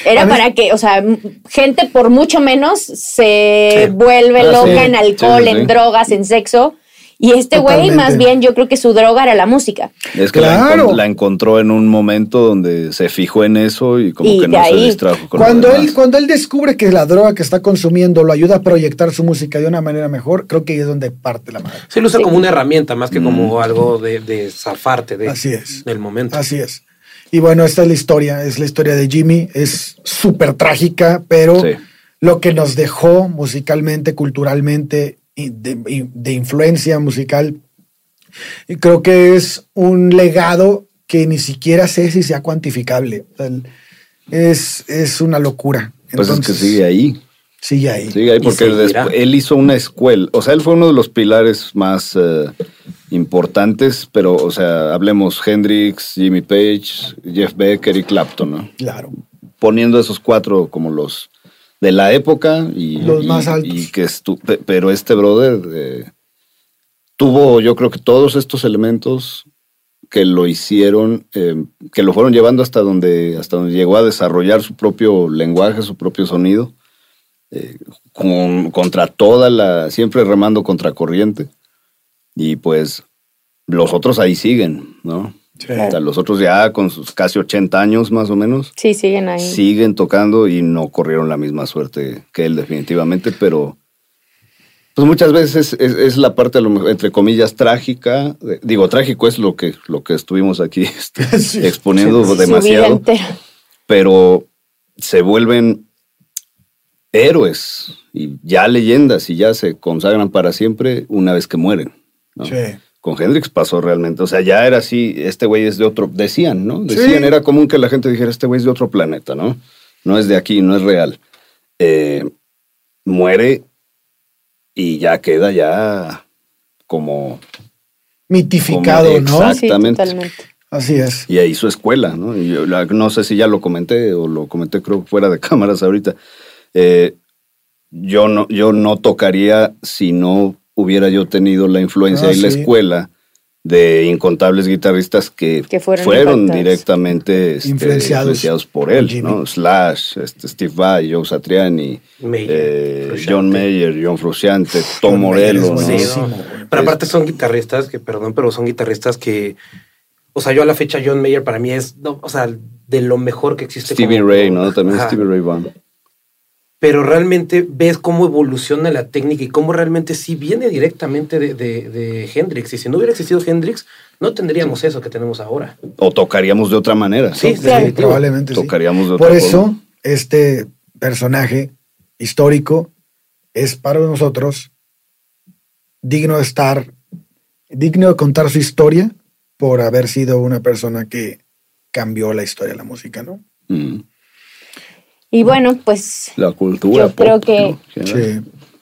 era para que, o sea, gente por mucho menos se Sí. vuelve Ah, loca sí. en alcohol, Sí, en drogas, en sexo. Y este güey, más bien, yo creo que su droga era la música. Es que la, Claro. la encontró en un momento donde se fijó en eso y como Y que no se distrajo con lo Cuando demás. él, cuando él descubre que la droga que está consumiendo lo ayuda a proyectar su música de una manera mejor, creo que ahí es donde parte la madre. Sí, lo usa Sí. como una herramienta más que como algo de, de zafarte de, Así es. del momento. Así es. Y bueno, esta es la historia, es la historia de Jimmy, es súper trágica, pero Sí. lo que nos dejó musicalmente, culturalmente, de, de influencia musical, y creo que es un legado que ni siquiera sé si sea cuantificable. O sea, el- es, es una locura. Pues es que sigue ahí. Sigue ahí. Sigue ahí porque él hizo una escuela. O sea, él fue uno de los pilares más eh, importantes, pero, o sea, hablemos Hendrix, Jimmy Page, Jeff Beck, Eric Clapton, ¿no? Claro. Poniendo esos cuatro como los de la época y Los y- más altos. y que estu- pe- pero este brother eh, tuvo, yo creo que todos estos elementos que lo hicieron, eh, que lo fueron llevando hasta donde, hasta donde llegó a desarrollar su propio lenguaje, su propio sonido, eh, con- contra toda la, siempre remando contra corriente. Y pues los otros ahí siguen, ¿no? Sí. O sea, los otros ya con sus casi 80 años más o menos, Sí, siguen ahí. siguen tocando y no corrieron la misma suerte que él definitivamente, pero pues muchas veces es, es la parte, entre comillas, trágica. digo, trágico es lo que, lo que estuvimos aquí este, Sí. exponiendo demasiado, pero se vuelven héroes y ya leyendas y ya se consagran para siempre una vez que mueren. ¿no? Sí. Con Hendrix pasó realmente, o sea, ya era así, este güey es de otro, decían, ¿no? Decían, Sí. era común que la gente dijera, este güey es de otro planeta, ¿no? No es de aquí, no es real. Eh, muere y ya queda ya como... Mitificado, Como ¿no? Sí, Exactamente. totalmente. Así es. Y ahí su escuela, ¿no? Y yo la- no sé si ya lo comenté o lo comenté creo fuera de cámaras ahorita. Eh, yo, no, yo no tocaría si no hubiera yo tenido la influencia Ah, y la escuela de incontables guitarristas que, Que fueron directamente este, Influenciados influenciados por él. ¿no? Slash, este, Steve Vai, Joe Satriani, Mayer, eh. John Mayer, John Frusciante, Tom John Morello, ¿no? Pero aparte son guitarristas que, perdón, pero son guitarristas que, o sea, yo a la fecha John Mayer para mí es, no, o sea, de lo mejor que existe. Stevie como- Ray, ¿no? También Ajá. Stevie Ray Vaughan. Pero realmente ves cómo evoluciona la técnica y cómo realmente sí viene directamente de, de- de Hendrix. Y si no hubiera existido Hendrix, no tendríamos eso que tenemos ahora. O tocaríamos de otra manera. Sí, definitivo. Probablemente sí. Tocaríamos de otra Por forma. eso, este personaje histórico es para nosotros digno de estar, digno de contar su historia por haber sido una persona que cambió la historia de la música, ¿no? Mm. Y bueno, pues La cultura. Yo creo pop, que- ¿no? Sí.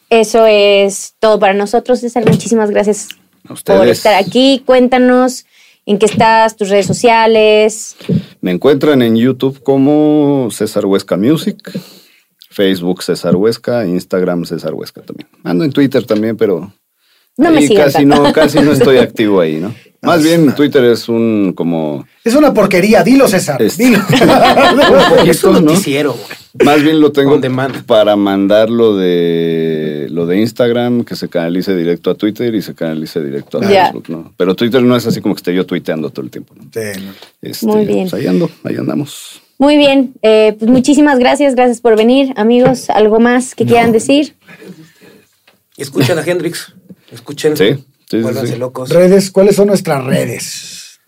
eso es todo para nosotros, César. Muchísimas gracias A por estar aquí. Cuéntanos en qué estás, tus redes sociales. Me encuentran en YouTube como César Huesca Music, Facebook César Huesca, Instagram César Huesca también. Ando en Twitter también, pero No me casi tanto. no, casi no estoy activo ahí, ¿no? Más bien Twitter es un como Es una porquería, dilo César, Este- dilo. Es un ¿no? noticiero, güey. Más bien lo tengo para mandar lo de lo de Instagram, que se canalice directo a Twitter y se canalice directo a Ya. Facebook, ¿no? Pero Twitter no es así como que esté yo tuiteando todo el tiempo, ¿no? Sí, no. Este, Muy bien. pues ahí ando, ahí andamos. Muy bien, eh, pues muchísimas gracias, gracias por venir, amigos. ¿Algo más que quieran decir? Escuchen a Hendrix. Escuchen. Sí, sí, sí, locos. Redes, ¿cuáles son nuestras redes?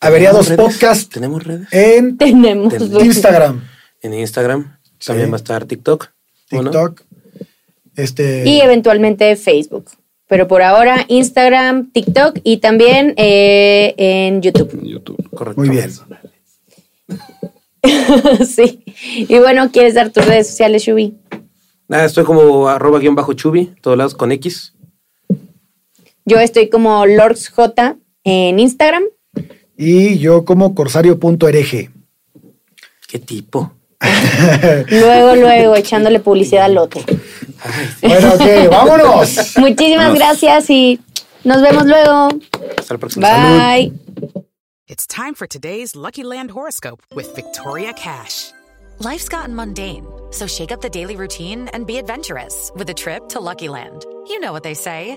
Averiados ¿Tenemos redes? Podcast ¿Tenemos redes? en Tenemos. Ten- Instagram, En Instagram. Sí. También va a estar TikTok. TikTok. Este, Y eventualmente Facebook. Pero por ahora Instagram, TikTok y también eh, en YouTube. En YouTube. Correcto. muy bien. sí. Y bueno, ¿quieres dar tus redes sociales, Shubi? Nada, estoy como arroba guion bajo chubi, todos lados con X. Yo estoy como LordsJ en Instagram. Y yo como corsario.rg. ¿Qué tipo? Luego, luego, echándole publicidad al lote. Bueno, ok, vámonos. Muchísimas gracias y nos vemos luego. Hasta la próxima. Bye. It's time for today's Lucky Land horoscope with Victoria Cash. Life's gotten mundane, so shake up the daily routine and be adventurous with a trip to Lucky Land. You know what they say.